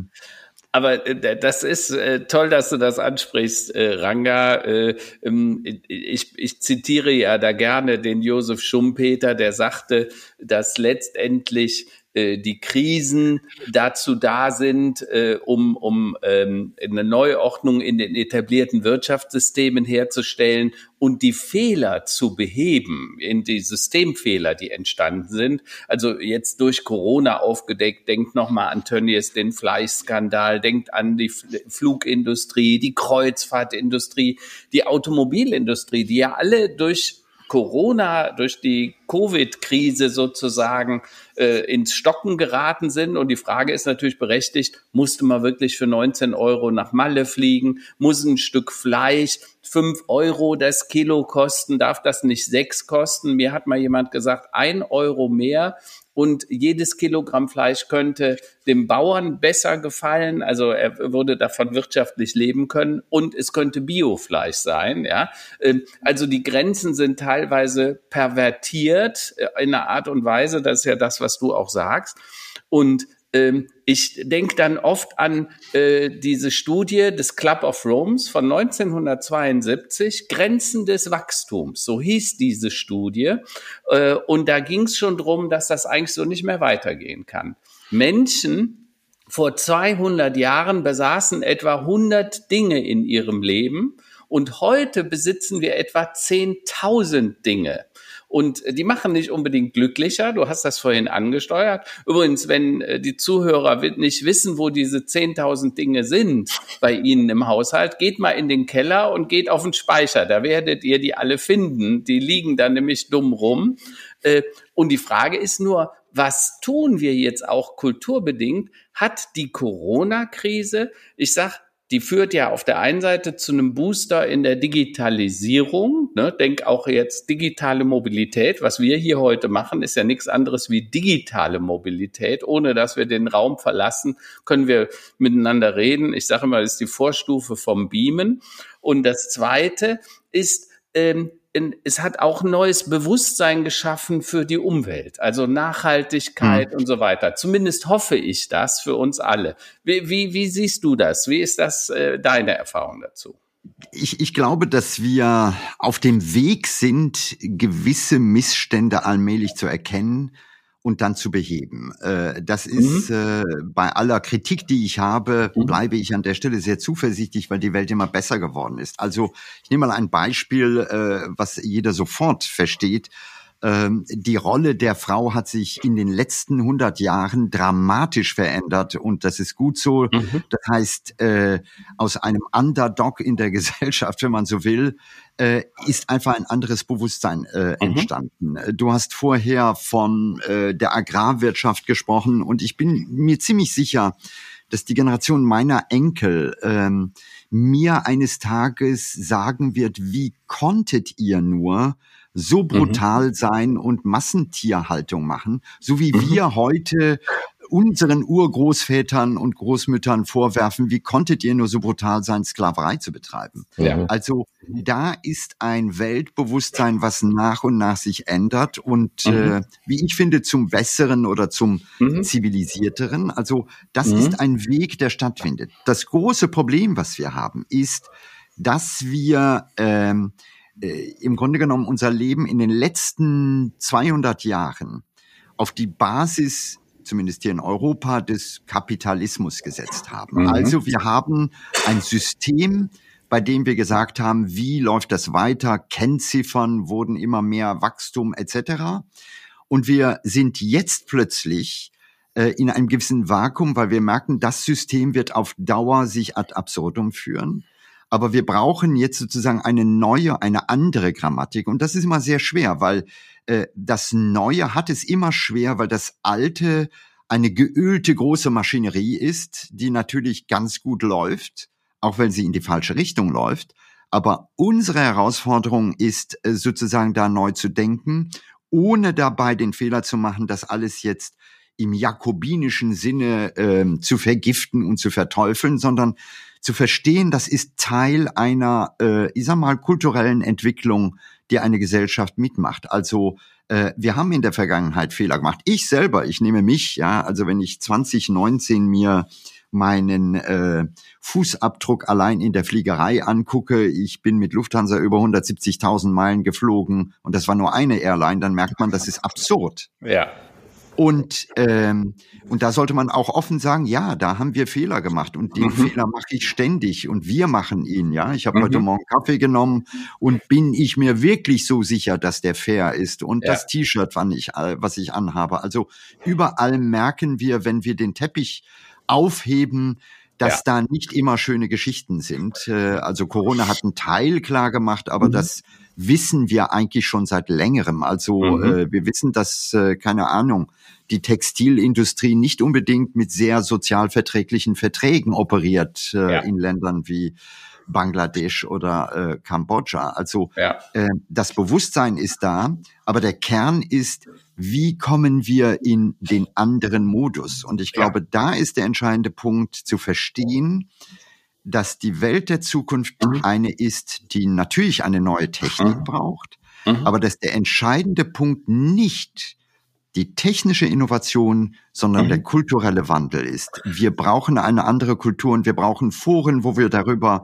aber äh, das ist äh, toll, dass du das ansprichst, Ranga. Äh, ähm, ich, ich zitiere ja da gerne den Josef Schumpeter, der sagte, dass letztendlich äh, die Krisen dazu da sind, äh, um, um ähm, eine Neuordnung in den etablierten Wirtschaftssystemen herzustellen und die Fehler zu beheben, in die Systemfehler, die entstanden sind. Also jetzt durch Corona aufgedeckt, denkt nochmal an Tönnies, den Fleischskandal, denkt an die Flugindustrie, die Kreuzfahrtindustrie, die Automobilindustrie, die ja alle durch Corona, durch die Covid-Krise sozusagen äh, ins Stocken geraten sind. Und die Frage ist natürlich berechtigt, musste man wirklich für 19 Euro nach Malle fliegen? Muss ein Stück Fleisch fünf Euro das Kilo kosten? Darf das nicht sechs kosten? Mir hat mal jemand gesagt, ein Euro mehr und jedes Kilogramm Fleisch könnte dem Bauern besser gefallen, also er würde davon wirtschaftlich leben können. Und es könnte Biofleisch sein, ja. Ähm, also die Grenzen sind teilweise pervertiert äh, in einer Art und Weise, das ist ja das, was du auch sagst. Und ähm, ich denke dann oft an äh, diese Studie des Club of Rome von 1972, Grenzen des Wachstums, so hieß diese Studie. Äh, und da ging es schon drum, dass das eigentlich so nicht mehr weitergehen kann. Menschen vor 200 Jahren besaßen etwa 100 Dinge in ihrem Leben und heute besitzen wir etwa 10.000 Dinge. Und die machen nicht unbedingt glücklicher. Du hast das vorhin angesteuert. Übrigens, wenn äh, die Zuhörer nicht wissen, wo diese 10.000 Dinge sind bei Ihnen im Haushalt, geht mal in den Keller und geht auf den Speicher. Da werdet ihr die alle finden. Die liegen da nämlich dumm rum. Äh, und die Frage ist nur, was tun wir jetzt auch kulturbedingt? Hat die Corona-Krise, ich sag, die führt ja auf der einen Seite zu einem Booster in der Digitalisierung. Ne? Denk auch jetzt digitale Mobilität. Was wir hier heute machen, ist ja nichts anderes wie digitale Mobilität. Ohne dass wir den Raum verlassen, können wir miteinander reden. Ich sage immer, das ist die Vorstufe vom Beamen. Und das Zweite ist ähm, es hat auch ein neues Bewusstsein geschaffen für die Umwelt, also Nachhaltigkeit mhm. und so weiter. Zumindest hoffe ich das für uns alle. Wie, wie, wie siehst du das? Wie ist das äh, deine Erfahrung dazu? Ich, ich glaube, dass wir auf dem Weg sind, gewisse Missstände allmählich zu erkennen und dann zu beheben. Äh, das ist mhm. äh, bei aller Kritik, die ich habe, mhm. bleibe ich an der Stelle sehr zuversichtlich, weil die Welt immer besser geworden ist. Also ich nehme mal ein Beispiel, äh, was jeder sofort versteht. Ähm, die Rolle der Frau hat sich in den letzten 100 Jahren dramatisch verändert und das ist gut so. Mhm. Das heißt, äh, aus einem Underdog in der Gesellschaft, wenn man so will, äh, ist einfach ein anderes Bewusstsein äh, mhm. entstanden. Du hast vorher von der Agrarwirtschaft gesprochen und ich bin mir ziemlich sicher, dass die Generation meiner Enkel ähm, mir eines Tages sagen wird, wie konntet ihr nur so mhm. brutal mhm. sein und Massentierhaltung machen, so wie mhm. wir heute unseren Urgroßvätern und Großmüttern vorwerfen, wie konntet ihr nur so brutal sein, Sklaverei zu betreiben? Ja. Also da ist ein Weltbewusstsein, was nach und nach sich ändert und mhm. äh, wie ich finde zum Besseren oder zum mhm. zivilisierteren. Also das mhm. ist ein Weg, der stattfindet. Das große Problem, was wir haben, ist, dass wir ähm, äh, im Grunde genommen unser Leben in den letzten 200 Jahren auf die Basis zumindest hier in Europa, des Kapitalismus gesetzt haben. Mhm. Also wir haben ein System, bei dem wir gesagt haben, wie läuft das weiter, Kennziffern wurden immer mehr Wachstum etc. Und wir sind jetzt plötzlich äh, in einem gewissen Vakuum, weil wir merken, das System wird auf Dauer sich ad absurdum führen. Aber wir brauchen jetzt sozusagen eine neue, eine andere Grammatik. Und das ist immer sehr schwer, weil äh, das Neue hat es immer schwer, weil das Alte eine geölte große Maschinerie ist, die natürlich ganz gut läuft, auch wenn sie in die falsche Richtung läuft. Aber unsere Herausforderung ist äh, sozusagen da neu zu denken, ohne dabei den Fehler zu machen, dass alles jetzt im jakobinischen Sinne äh, zu vergiften und zu verteufeln, sondern zu verstehen, das ist Teil einer, äh, ich sag mal, kulturellen Entwicklung, die eine Gesellschaft mitmacht. Also äh, wir haben in der Vergangenheit Fehler gemacht. Ich selber, ich nehme mich, ja, also wenn ich 2019 mir meinen äh, Fußabdruck allein in der Fliegerei angucke, ich bin mit Lufthansa über 170.000 Meilen geflogen und das war nur eine Airline, dann merkt man, das ist absurd. Ja. Und, ähm, und da sollte man auch offen sagen, ja, da haben wir Fehler gemacht und den mhm. Fehler mache ich ständig und wir machen ihn, ja. Ich habe mhm. heute Morgen Kaffee genommen und bin ich mir wirklich so sicher, dass der fair ist und ja. das T-Shirt, was ich anhabe. Also überall merken wir, wenn wir den Teppich aufheben, dass ja. da nicht immer schöne Geschichten sind. Äh, also Corona hat einen Teil klar gemacht, aber mhm. das wissen wir eigentlich schon seit längerem. Also mhm. äh, wir wissen, dass, äh, keine Ahnung, die Textilindustrie nicht unbedingt mit sehr sozialverträglichen Verträgen operiert äh, ja. in Ländern wie Bangladesch oder äh, Kambodscha. Also ja. äh, das Bewusstsein ist da, aber der Kern ist, wie kommen wir in den anderen Modus? Und ich glaube, ja. da ist der entscheidende Punkt zu verstehen, dass die Welt der Zukunft mhm. eine ist, die natürlich eine neue Technik mhm. braucht, mhm. aber dass der entscheidende Punkt nicht die technische Innovation, sondern mhm. der kulturelle Wandel ist. Wir brauchen eine andere Kultur und wir brauchen Foren, wo wir darüber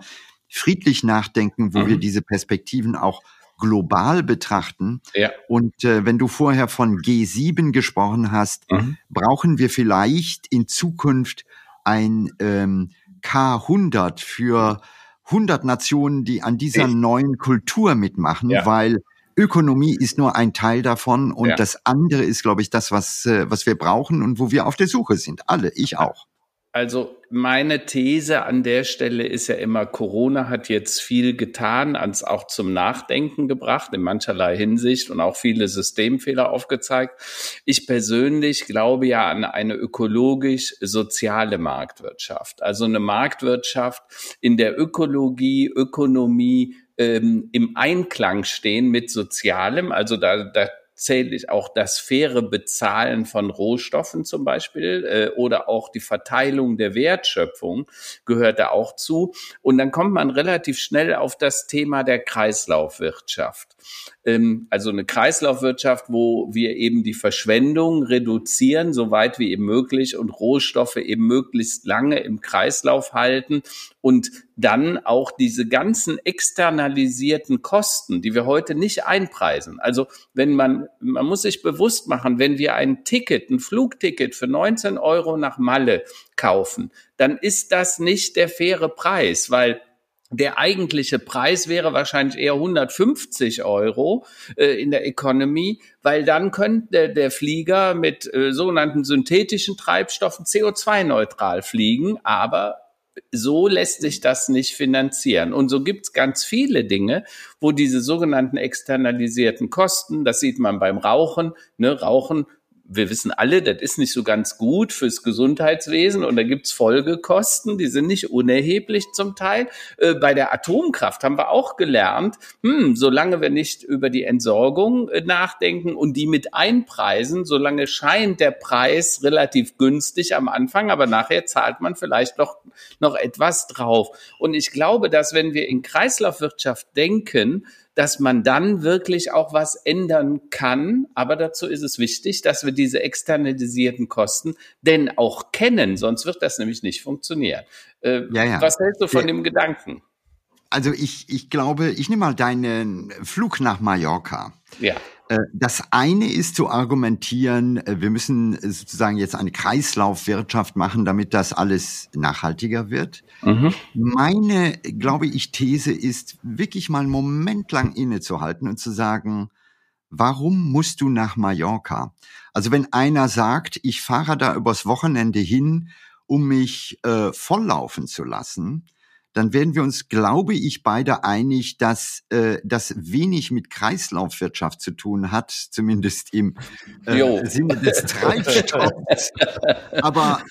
friedlich nachdenken, wo wir mhm. diese Perspektiven auch global betrachten. Ja. Und äh, wenn du vorher von G7 gesprochen hast, mhm. brauchen wir vielleicht in Zukunft ein ähm, K100 für 100 Nationen, die an dieser Echt? neuen Kultur mitmachen, ja. weil Ökonomie ist nur ein Teil davon und ja. das andere ist, glaube ich, das, was, äh, was wir brauchen und wo wir auf der Suche sind. Alle, ich auch. Also meine These an der Stelle ist ja immer, Corona hat jetzt viel getan, ans auch zum Nachdenken gebracht, in mancherlei Hinsicht und auch viele Systemfehler aufgezeigt. Ich persönlich glaube ja an eine ökologisch-soziale Marktwirtschaft. Also eine Marktwirtschaft, in der Ökologie, Ökonomie, ähm, im Einklang stehen mit Sozialem. Also da, da zähle ich auch das faire Bezahlen von Rohstoffen zum Beispiel äh, oder auch die Verteilung der Wertschöpfung gehört da auch zu. Und dann kommt man relativ schnell auf das Thema der Kreislaufwirtschaft. Ähm, also eine Kreislaufwirtschaft, wo wir eben die Verschwendung reduzieren, soweit wie eben möglich und Rohstoffe eben möglichst lange im Kreislauf halten und dann auch diese ganzen externalisierten Kosten, die wir heute nicht einpreisen. Also wenn man, man muss sich bewusst machen, wenn wir ein Ticket, ein Flugticket für 19 Euro nach Malle kaufen, dann ist das nicht der faire Preis, weil der eigentliche Preis wäre wahrscheinlich eher 150 Euro äh, in der Economy, weil dann könnte der Flieger mit äh, sogenannten synthetischen Treibstoffen CO2-neutral fliegen, aber so lässt sich das nicht finanzieren. Und so gibt's ganz viele Dinge, wo diese sogenannten externalisierten Kosten, das sieht man beim Rauchen, ne, Rauchen wir wissen alle, das ist nicht so ganz gut fürs Gesundheitswesen und da gibt's Folgekosten, die sind nicht unerheblich zum Teil. Äh, bei der Atomkraft haben wir auch gelernt, hm, solange wir nicht über die Entsorgung äh, nachdenken und die mit einpreisen, solange scheint der Preis relativ günstig am Anfang, aber nachher zahlt man vielleicht noch, noch etwas drauf. Und ich glaube, dass wenn wir in Kreislaufwirtschaft denken, dass man dann wirklich auch was ändern kann. Aber dazu ist es wichtig, dass wir diese externalisierten Kosten denn auch kennen, sonst wird das nämlich nicht funktionieren. Äh, ja, ja. Was hältst du von ja. dem Gedanken? Also ich, ich glaube, ich nehme mal deinen Flug nach Mallorca. Ja. Äh, das eine ist zu argumentieren, äh, wir müssen sozusagen jetzt eine Kreislaufwirtschaft machen, damit das alles nachhaltiger wird. Mhm. Meine, glaube ich, These ist, wirklich mal einen Moment lang innezuhalten und zu sagen, warum musst du nach Mallorca? Also wenn einer sagt, ich fahre da übers Wochenende hin, um mich äh, volllaufen zu lassen, dann werden wir uns, glaube ich, beide einig, dass äh, das wenig mit Kreislaufwirtschaft zu tun hat, zumindest im äh, Sinne des Treibstoffs. Aber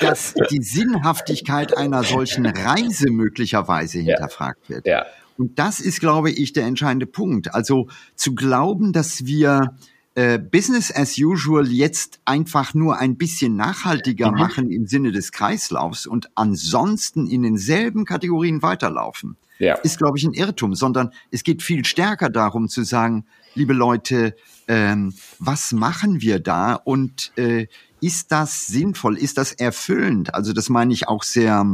dass die Sinnhaftigkeit einer solchen Reise möglicherweise hinterfragt wird. Ja. Und das ist, glaube ich, der entscheidende Punkt. Also zu glauben, dass wir äh, Business as usual jetzt einfach nur ein bisschen nachhaltiger mhm. machen im Sinne des Kreislaufs und ansonsten in denselben Kategorien weiterlaufen, ja. ist, glaube ich, ein Irrtum, sondern es geht viel stärker darum zu sagen, liebe Leute, ähm, was machen wir da und äh, ist das sinnvoll, ist das erfüllend? Also das meine ich auch sehr,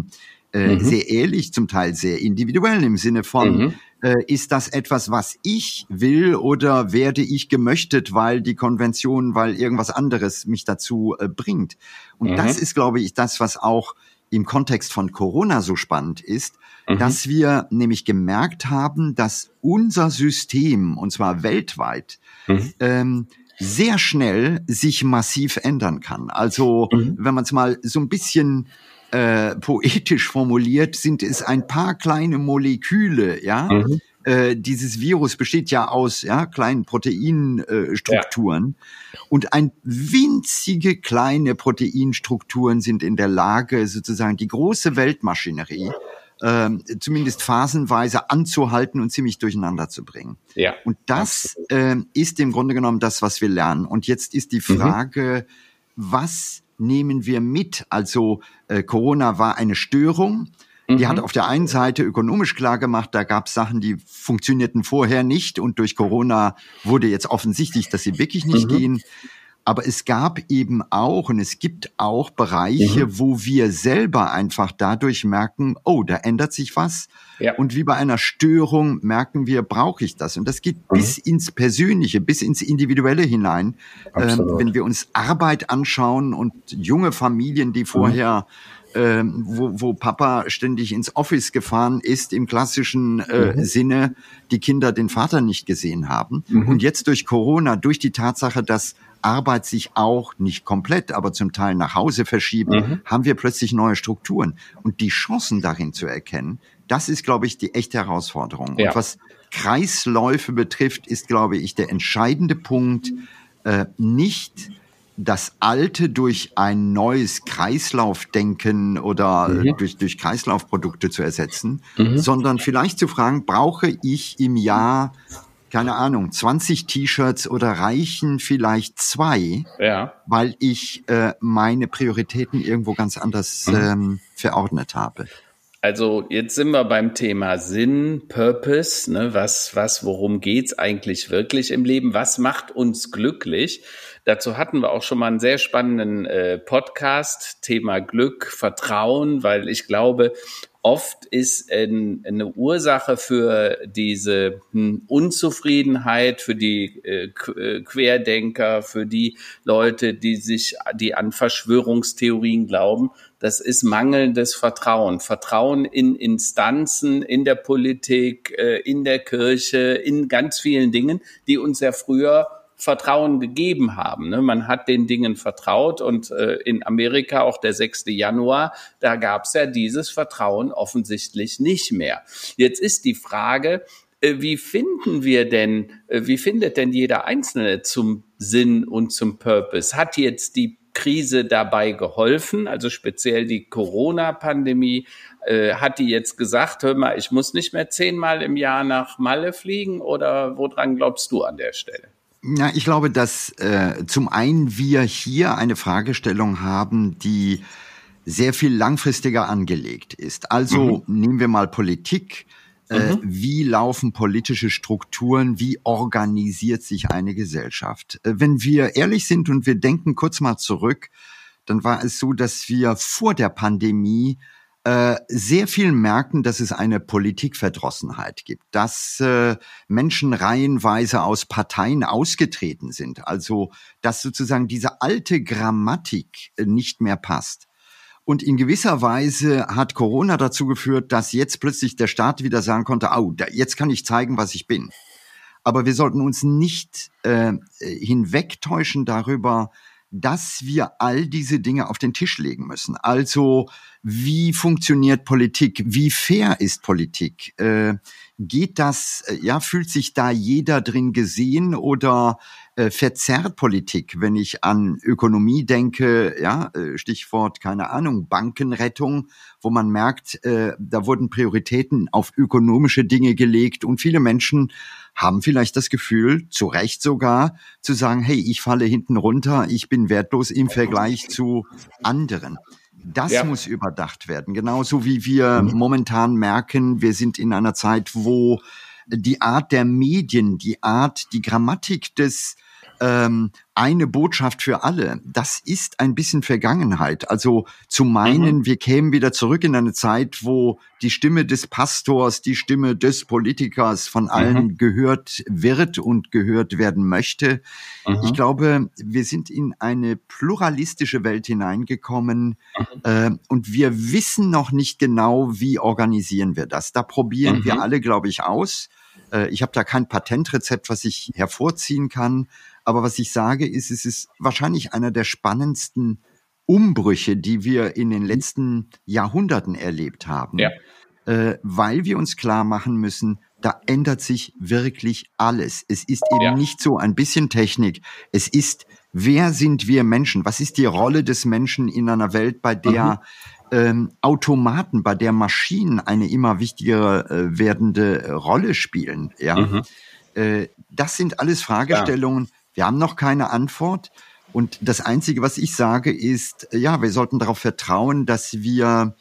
äh, mhm. sehr ehrlich, zum Teil sehr individuell im Sinne von, mhm äh, ist das etwas, was ich will oder werde ich gemöchtet, weil die Konvention, weil irgendwas anderes mich dazu äh, bringt? Und mhm. das ist, glaube ich, das, was auch im Kontext von Corona so spannend ist, mhm. dass wir nämlich gemerkt haben, dass unser System, und zwar weltweit, mhm. ähm, sehr schnell sich massiv ändern kann. Also mhm. wenn man es mal so ein bisschen äh, poetisch formuliert, sind es ein paar kleine Moleküle, ja. Mhm. Äh, dieses Virus besteht ja aus ja, kleinen Proteinstrukturen äh, ja. und ein winzige kleine Proteinstrukturen sind in der Lage, sozusagen die große Weltmaschinerie äh, zumindest phasenweise anzuhalten und ziemlich durcheinander zu bringen. Ja. Und das äh, ist im Grunde genommen das, was wir lernen. Und jetzt ist die mhm. Frage, mhm. was nehmen wir mit? Also äh, Corona war eine Störung. Die hat mhm. auf der einen Seite ökonomisch klar gemacht, da gab es Sachen, die funktionierten vorher nicht und durch Corona wurde jetzt offensichtlich, dass sie wirklich nicht mhm. gehen. Aber es gab eben auch und es gibt auch Bereiche, mhm. wo wir selber einfach dadurch merken, oh, da ändert sich was. Ja. Und wie bei einer Störung merken wir, brauche ich das? Und das geht mhm. bis ins Persönliche, bis ins Individuelle hinein. Ähm, wenn wir uns Arbeit anschauen und junge Familien, die vorher ähm, wo, wo Papa ständig ins Office gefahren ist, im klassischen äh, mhm. Sinne, die Kinder den Vater nicht gesehen haben. Mhm. Und jetzt durch Corona, durch die Tatsache, dass Arbeit sich auch nicht komplett, aber zum Teil nach Hause verschiebt, mhm. haben wir plötzlich neue Strukturen. Und die Chancen darin zu erkennen, das ist, glaube ich, die echte Herausforderung. Ja. Und was Kreisläufe betrifft, ist, glaube ich, der entscheidende Punkt, äh, nicht das Alte durch ein neues Kreislaufdenken oder mhm. durch, durch Kreislaufprodukte zu ersetzen, mhm. sondern vielleicht zu fragen, brauche ich im Jahr, keine Ahnung, 20 T-Shirts oder reichen vielleicht zwei, ja. weil ich äh, meine Prioritäten irgendwo ganz anders mhm. ähm, verordnet habe. Also jetzt sind wir beim Thema Sinn, Purpose, ne? was, was, worum geht's eigentlich wirklich im Leben? Was macht uns glücklich? Dazu hatten wir auch schon mal einen sehr spannenden äh, Podcast, Thema Glück, Vertrauen, weil ich glaube, oft ist ein, eine Ursache für diese hm, Unzufriedenheit, für die äh, äh, Querdenker, für die Leute, die sich, die an Verschwörungstheorien glauben, das ist mangelndes Vertrauen. Vertrauen in Instanzen, in der Politik, äh, in der Kirche, in ganz vielen Dingen, die uns ja früher Vertrauen gegeben haben. Ne? Man hat den Dingen vertraut und äh, in Amerika auch der 6. Januar, da gab es ja dieses Vertrauen offensichtlich nicht mehr. Jetzt ist die Frage, äh, wie finden wir denn, äh, wie findet denn jeder Einzelne zum Sinn und zum Purpose? Hat jetzt die Krise dabei geholfen, also speziell die Corona-Pandemie, äh, hat die jetzt gesagt, hör mal, ich muss nicht mehr zehnmal im Jahr nach Malle fliegen oder woran glaubst du an der Stelle? Ja, ich glaube, dass äh, zum einen wir hier eine Fragestellung haben, die sehr viel langfristiger angelegt ist. Also mhm. nehmen wir mal Politik. Äh, mhm. Wie laufen politische Strukturen? Wie organisiert sich eine Gesellschaft? Äh, wenn wir ehrlich sind und wir denken kurz mal zurück, dann war es so, dass wir vor der Pandemie äh, sehr viel merken, dass es eine Politikverdrossenheit gibt, dass äh, Menschen reihenweise aus Parteien ausgetreten sind, also dass sozusagen diese alte Grammatik äh, nicht mehr passt. Und in gewisser Weise hat Corona dazu geführt, dass jetzt plötzlich der Staat wieder sagen konnte, oh, da, jetzt kann ich zeigen, was ich bin. Aber wir sollten uns nicht äh, hinwegtäuschen darüber, dass wir all diese Dinge auf den Tisch legen müssen. Also wie funktioniert Politik? Wie fair ist Politik? Äh, geht das, äh, ja, fühlt sich da jeder drin gesehen oder äh, verzerrt Politik, wenn ich an Ökonomie denke, ja, äh, Stichwort, keine Ahnung, Bankenrettung, wo man merkt, äh, da wurden Prioritäten auf ökonomische Dinge gelegt und viele Menschen haben vielleicht das Gefühl, zu Recht sogar, zu sagen, hey, ich falle hinten runter, ich bin wertlos im Vergleich zu anderen. Das ja. muss überdacht werden. Genauso wie wir momentan merken, wir sind in einer Zeit, wo die Art der Medien, die Art, die Grammatik des ähm, eine Botschaft für alle, das ist ein bisschen Vergangenheit. Also zu meinen, mhm. wir kämen wieder zurück in eine Zeit, wo die Stimme des Pastors, die Stimme des Politikers von allen mhm. gehört wird und gehört werden möchte. Mhm. Ich glaube, wir sind in eine pluralistische Welt hineingekommen mhm. äh, und wir wissen noch nicht genau, wie organisieren wir das. Da probieren wir mhm. alle, glaube ich, aus. Äh, ich habe da kein Patentrezept, was ich hervorziehen kann. Aber was ich sage, ist, es ist wahrscheinlich einer der spannendsten Umbrüche, die wir in den letzten Jahrhunderten erlebt haben. Ja. Äh, weil wir uns klar machen müssen, da ändert sich wirklich alles. Es ist eben ja. nicht so ein bisschen Technik. Es ist, wer sind wir Menschen? Was ist die Rolle des Menschen in einer Welt, bei der mhm. ähm, Automaten, bei der Maschinen eine immer wichtigere äh, werdende Rolle spielen? Ja. Mhm. Äh, das sind alles Fragestellungen, ja. Wir haben noch keine Antwort. Und das Einzige, was ich sage, ist, ja, wir sollten darauf vertrauen, dass wir,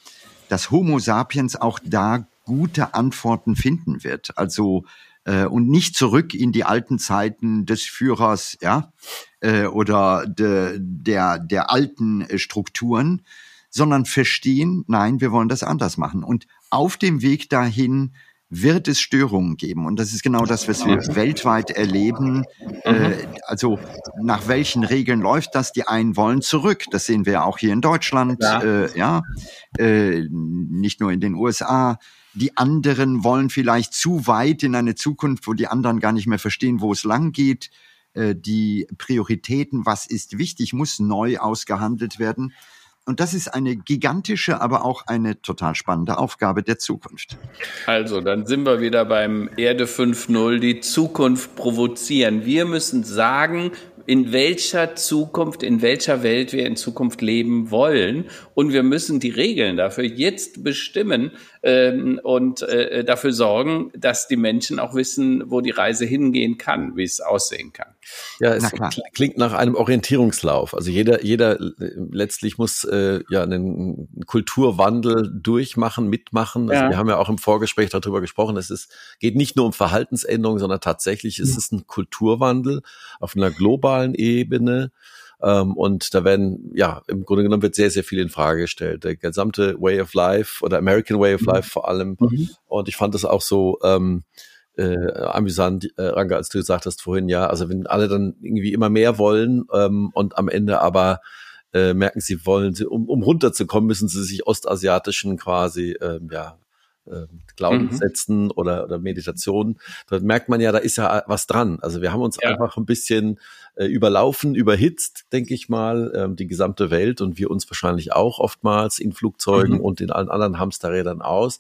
dass Homo sapiens auch da gute Antworten finden wird. Also äh, und nicht zurück in die alten Zeiten des Führers, ja, äh, oder de, der der alten äh, Strukturen, sondern verstehen, nein, wir wollen das anders machen. Und auf dem Weg dahin wird es Störungen geben. Und das ist genau das, was wir weltweit erleben. Äh, also nach welchen Regeln läuft das? Die einen wollen zurück. Das sehen wir auch hier in Deutschland. Ja, äh, ja. Äh, nicht nur in den USA. Die anderen wollen vielleicht zu weit in eine Zukunft, wo die anderen gar nicht mehr verstehen, wo es lang geht. Äh, die Prioritäten, was ist wichtig, muss neu ausgehandelt werden. Und das ist eine gigantische, aber auch eine total spannende Aufgabe der Zukunft. Also, dann sind wir wieder beim Erde 5.0, die Zukunft provozieren. Wir müssen sagen, in welcher Zukunft, in welcher Welt wir in Zukunft leben wollen. Und wir müssen die Regeln dafür jetzt bestimmen ähm, und äh, dafür sorgen, dass die Menschen auch wissen, wo die Reise hingehen kann, wie es aussehen kann. Ja, es klingt nach einem Orientierungslauf. Also jeder, jeder äh, letztlich muss äh, ja einen Kulturwandel durchmachen, mitmachen. Also ja. Wir haben ja auch im Vorgespräch darüber gesprochen. Es ist, geht nicht nur um Verhaltensänderungen, sondern tatsächlich ist es ein Kulturwandel auf einer globalen Ebene. Ähm, und da werden, ja, im Grunde genommen wird sehr, sehr viel in Frage gestellt. Der gesamte Way of Life oder American Way of mhm. Life vor allem. Mhm. Und ich fand das auch so, ähm, äh, amüsant, äh, Ranga, als du gesagt hast vorhin, ja, also wenn alle dann irgendwie immer mehr wollen ähm, und am Ende aber äh, merken, sie wollen, um, um runterzukommen, müssen sie sich ostasiatischen quasi, ähm, ja, äh, Glaubenssätzen mhm. oder, oder Meditation, da merkt man ja, da ist ja was dran. Also wir haben uns ja. einfach ein bisschen äh, überlaufen, überhitzt, denke ich mal, ähm, die gesamte Welt und wir uns wahrscheinlich auch oftmals in Flugzeugen mhm. und in allen anderen Hamsterrädern aus.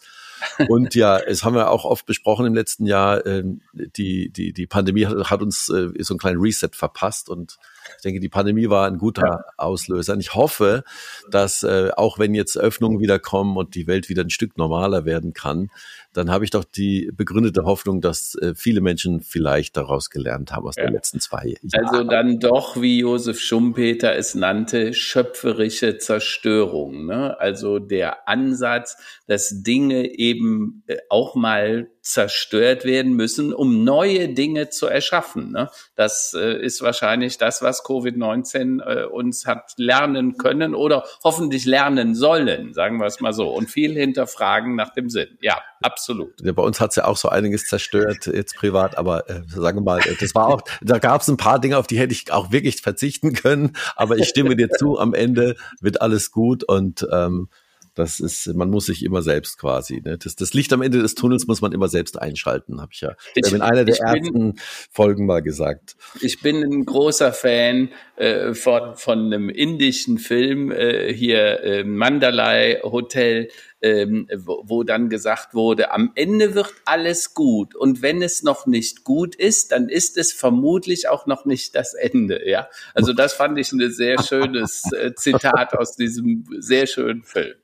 Und ja, es haben wir auch oft besprochen im letzten Jahr, äh, die, die, die Pandemie hat, hat uns äh, so einen kleinen Reset verpasst und ich denke, die Pandemie war ein guter ja. Auslöser. Und ich hoffe, dass äh, auch wenn jetzt Öffnungen wieder kommen und die Welt wieder ein Stück normaler werden kann, dann habe ich doch die begründete Hoffnung, dass äh, viele Menschen vielleicht daraus gelernt haben aus ja. den letzten zwei Jahren. Also dann doch, wie Josef Schumpeter es nannte, schöpferische Zerstörung. Ne? Also der Ansatz, dass Dinge eben äh, auch mal zerstört werden müssen, um neue Dinge zu erschaffen. Ne? Das äh, ist wahrscheinlich das, was Covid-19 äh, uns hat lernen können oder hoffentlich lernen sollen, sagen wir es mal so. Und viel hinterfragen nach dem Sinn. Ja, absolut. Ja, bei uns hat es ja auch so einiges zerstört, jetzt privat, aber äh, sagen wir mal, äh, das war auch, da gab es ein paar Dinge, auf die hätte ich auch wirklich verzichten können, aber ich stimme dir zu, am Ende wird alles gut und ähm, das ist, man muss sich immer selbst quasi, ne? das, das Licht am Ende des Tunnels muss man immer selbst einschalten, habe ich ja ich, in einer der ersten bin, Folgen mal gesagt. Ich bin ein großer Fan äh, von, von einem indischen Film äh, hier, äh, Mandalay Hotel, ähm, wo, wo dann gesagt wurde, am Ende wird alles gut und wenn es noch nicht gut ist, dann ist es vermutlich auch noch nicht das Ende. Ja, also das fand ich ein sehr schönes äh, Zitat aus diesem sehr schönen Film.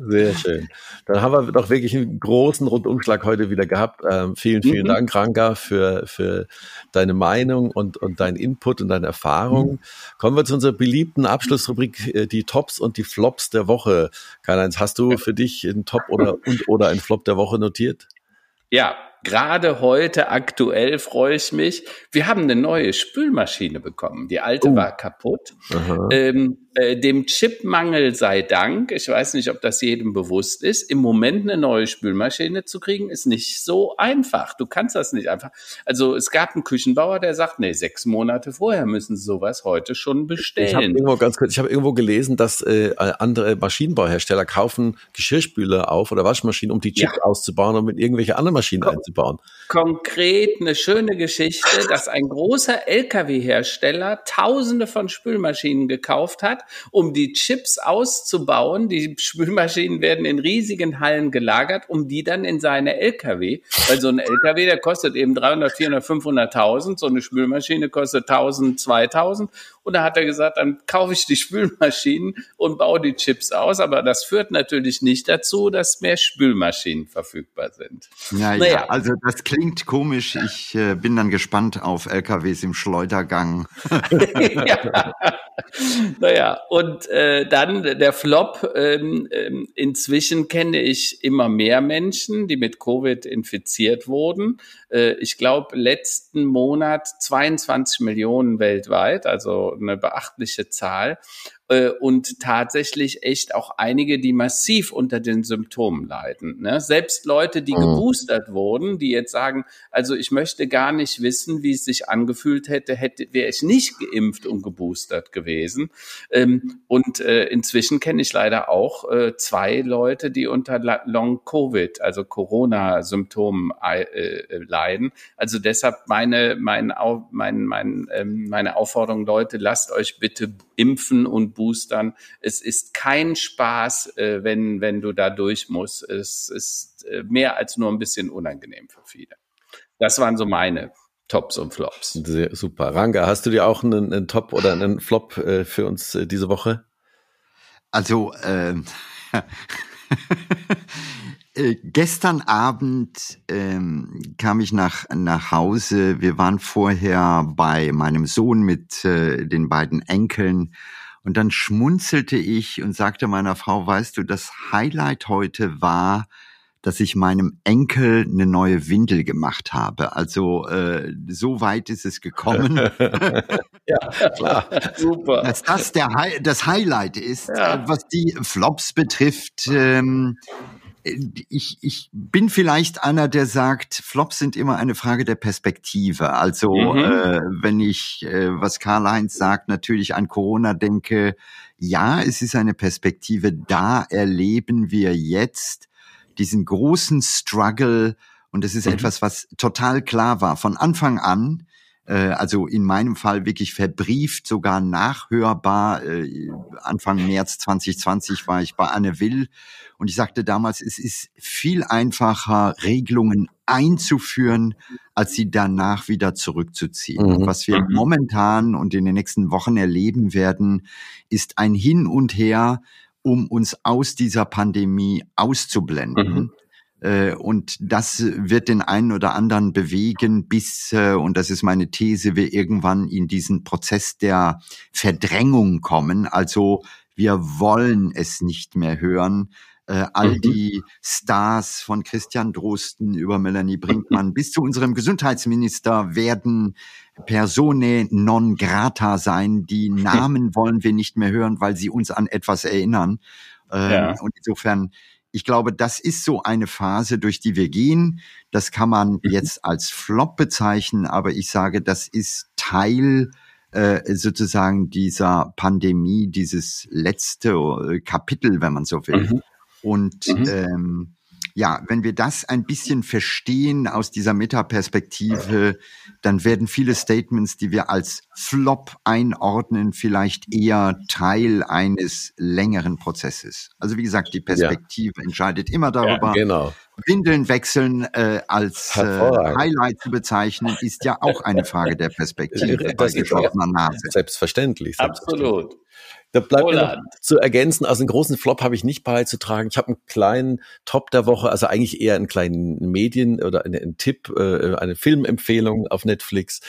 Sehr schön. Dann haben wir doch wirklich einen großen Rundumschlag heute wieder gehabt. Ähm, vielen, vielen mhm. Dank, Ranga, für, für deine Meinung und, und deinen Input und deine Erfahrung. Mhm. Kommen wir zu unserer beliebten Abschlussrubrik, äh, die Tops und die Flops der Woche. Karl-Heinz, hast du für dich einen Top oder, und, oder einen Flop der Woche notiert? Ja, gerade heute aktuell freue ich mich. Wir haben eine neue Spülmaschine bekommen. Die alte oh. war kaputt. Ähm, äh, dem Chipmangel sei Dank, ich weiß nicht, ob das jedem bewusst ist, im Moment eine neue Spülmaschine zu kriegen, ist nicht so einfach. Du kannst das nicht einfach. Also es gab einen Küchenbauer, der sagt, nee, sechs Monate vorher müssen sie sowas heute schon bestellen. Ich habe irgendwo ganz kurz, ich habe irgendwo gelesen, dass äh, andere Maschinenbauhersteller kaufen Geschirrspüler auf oder Waschmaschinen, um die Chips ja. auszubauen und mit irgendwelche anderen Maschinen Kon einzubauen. Konkret eine schöne Geschichte, dass ein großer LKW-Hersteller Tausende von Spülmaschinen gekauft hat um die Chips auszubauen. Die Spülmaschinen werden in riesigen Hallen gelagert, um die dann in seine LKW, weil so ein LKW, der kostet eben 300, 400, 500.000, so eine Spülmaschine kostet 1000, 2000 und da hat er gesagt, dann kaufe ich die Spülmaschinen und baue die Chips aus. Aber das führt natürlich nicht dazu, dass mehr Spülmaschinen verfügbar sind. Ja, naja. ja also das klingt komisch. Ich äh, bin dann gespannt auf LKWs im Schleudergang. ja. Naja, und äh, dann der Flop. Ähm, ähm, inzwischen kenne ich immer mehr Menschen, die mit Covid infiziert wurden. Äh, ich glaube, letzten Monat 22 Millionen weltweit, also eine beachtliche Zahl. Äh, und tatsächlich echt auch einige, die massiv unter den Symptomen leiden. Ne? Selbst Leute, die mhm. geboostert wurden, die jetzt sagen, also ich möchte gar nicht wissen, wie es sich angefühlt hätte, hätte wäre ich nicht geimpft und geboostert gewesen. Ähm, und äh, inzwischen kenne ich leider auch äh, zwei Leute, die unter Long Covid, also Corona-Symptomen äh, äh, leiden. Also deshalb meine, mein, mein, mein, ähm, meine Aufforderung, Leute, lasst euch bitte impfen und boostern. Es ist kein Spaß, äh, wenn, wenn du da durch musst. Es ist äh, mehr als nur ein bisschen unangenehm für viele. Das waren so meine Tops und Flops. Sehr, super. Ranga, hast du dir auch einen, einen Top oder einen Flop äh, für uns äh, diese Woche? Also, äh, Äh, gestern Abend ähm, kam ich nach, nach Hause. Wir waren vorher bei meinem Sohn mit äh, den beiden Enkeln. Und dann schmunzelte ich und sagte meiner Frau, weißt du, das Highlight heute war, dass ich meinem Enkel eine neue Windel gemacht habe. Also äh, so weit ist es gekommen. ja, klar. Super. Dass das der Hi das Highlight ist, ja. äh, was die Flops betrifft. Ähm, ich, ich bin vielleicht einer, der sagt, Flops sind immer eine Frage der Perspektive. Also mhm. äh, wenn ich, äh, was Karl-Heinz sagt, natürlich an Corona denke, ja, es ist eine Perspektive, da erleben wir jetzt diesen großen Struggle und es ist mhm. etwas, was total klar war von Anfang an. Äh, also in meinem Fall wirklich verbrieft, sogar nachhörbar. Äh, Anfang März 2020 war ich bei Anne Will und ich sagte damals, es ist viel einfacher, Regelungen einzuführen, als sie danach wieder zurückzuziehen. Mhm. was wir mhm. momentan und in den nächsten Wochen erleben werden, ist ein Hin und Her, um uns aus dieser Pandemie auszublenden. Mhm. Äh, und das wird den einen oder anderen bewegen, bis, äh, und das ist meine These, wir irgendwann in diesen Prozess der Verdrängung kommen. Also wir wollen es nicht mehr hören. Äh, all mhm. die Stars von Christian Drosten über Melanie Brinkmann bis zu unserem Gesundheitsminister werden Persone non grata sein. Die Namen wollen wir nicht mehr hören, weil sie uns an etwas erinnern. Ähm, ja. Und insofern ich glaube, das ist so eine Phase, durch die wir gehen. Das kann man mhm. jetzt als Flop bezeichnen, aber ich sage, das ist Teil äh, sozusagen dieser Pandemie, dieses letzte äh, Kapitel, wenn man so will. Mhm. Und mhm. ähm, ja, wenn wir das ein bisschen verstehen aus dieser Metaperspektive, dann werden viele Statements, die wir als Flop einordnen, vielleicht eher Teil eines längeren Prozesses. Also wie gesagt, die Perspektive ja. entscheidet immer darüber. Ja, genau. Windeln wechseln äh, als äh, Highlight zu bezeichnen, ist ja auch eine Frage der Perspektive. Das ist Nase. Selbstverständlich, selbstverständlich. Absolut. Da bleibt mir zu ergänzen, also einen großen Flop habe ich nicht beizutragen. Ich habe einen kleinen Top der Woche, also eigentlich eher einen kleinen Medien- oder einen, einen Tipp, äh, eine Filmempfehlung auf Netflix.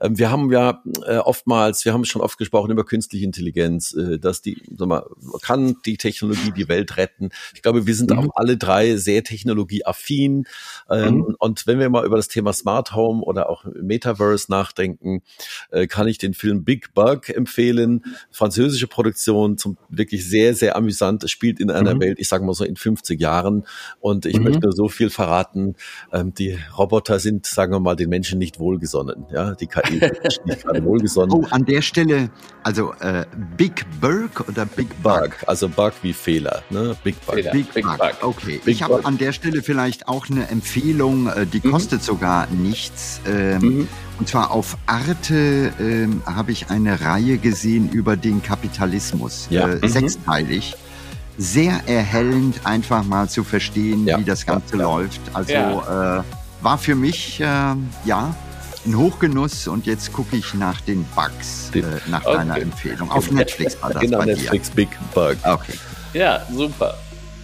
Ähm, wir haben ja äh, oftmals, wir haben schon oft gesprochen über künstliche Intelligenz, äh, dass die, sag mal, kann die Technologie die Welt retten. Ich glaube, wir sind mhm. auch alle drei sehr technologieaffin. Ähm, mhm. Und wenn wir mal über das Thema Smart Home oder auch Metaverse nachdenken, kann ich den Film Big Bug empfehlen. Französische Produktion Produktion zum wirklich sehr, sehr amüsant. Es spielt in einer mhm. Welt, ich sage mal so in 50 Jahren. Und ich mhm. möchte nur so viel verraten. Ähm, die Roboter sind, sagen wir mal, den Menschen nicht wohlgesonnen. Ja, die KI ist nicht gerade wohlgesonnen. Oh, an der Stelle, also äh, Big Bug oder Big Bug? Bug? Also Bug wie Fehler, ne? Big Bug. Fehler. Big, Big Bug. Bug. Okay. Big ich habe an der Stelle vielleicht auch eine Empfehlung, äh, die mhm. kostet sogar nichts. Ähm, mhm. Und zwar auf Arte ähm, habe ich eine Reihe gesehen über den Kapitalismus, ja. äh, mhm. sechsteilig. Sehr erhellend, einfach mal zu verstehen, ja. wie das Ganze ja. läuft. Also äh, war für mich äh, ja ein Hochgenuss und jetzt gucke ich nach den Bugs, äh, nach okay. deiner Empfehlung. Auf Netflix war das genau, bei Netflix dir. Big Bug. Okay. Ja, super.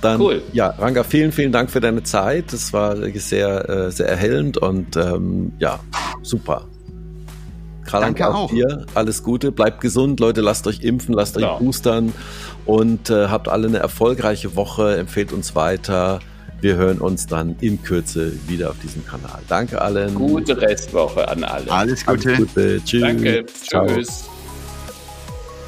Dann, cool. Ja, Ranga, vielen, vielen Dank für deine Zeit. Das war sehr, äh, sehr erhellend und ähm, ja, super. Danke auch dir. Alles Gute, bleibt gesund, Leute, lasst euch impfen, lasst genau. euch boostern und äh, habt alle eine erfolgreiche Woche. Empfehlt uns weiter. Wir hören uns dann in Kürze wieder auf diesem Kanal. Danke allen. Gute Restwoche an alle. Alles Gute. Alles Gute. Tschüss. Danke. Tschüss.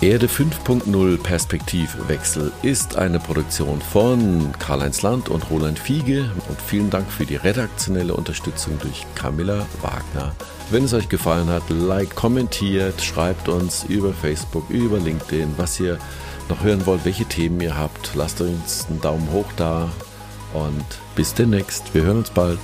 Erde 5.0 Perspektivwechsel ist eine Produktion von Karl-Heinz Land und Roland Fiege und vielen Dank für die redaktionelle Unterstützung durch Camilla Wagner. Wenn es euch gefallen hat, like, kommentiert, schreibt uns über Facebook, über LinkedIn, was ihr noch hören wollt, welche Themen ihr habt. Lasst uns einen Daumen hoch da und bis demnächst. Wir hören uns bald.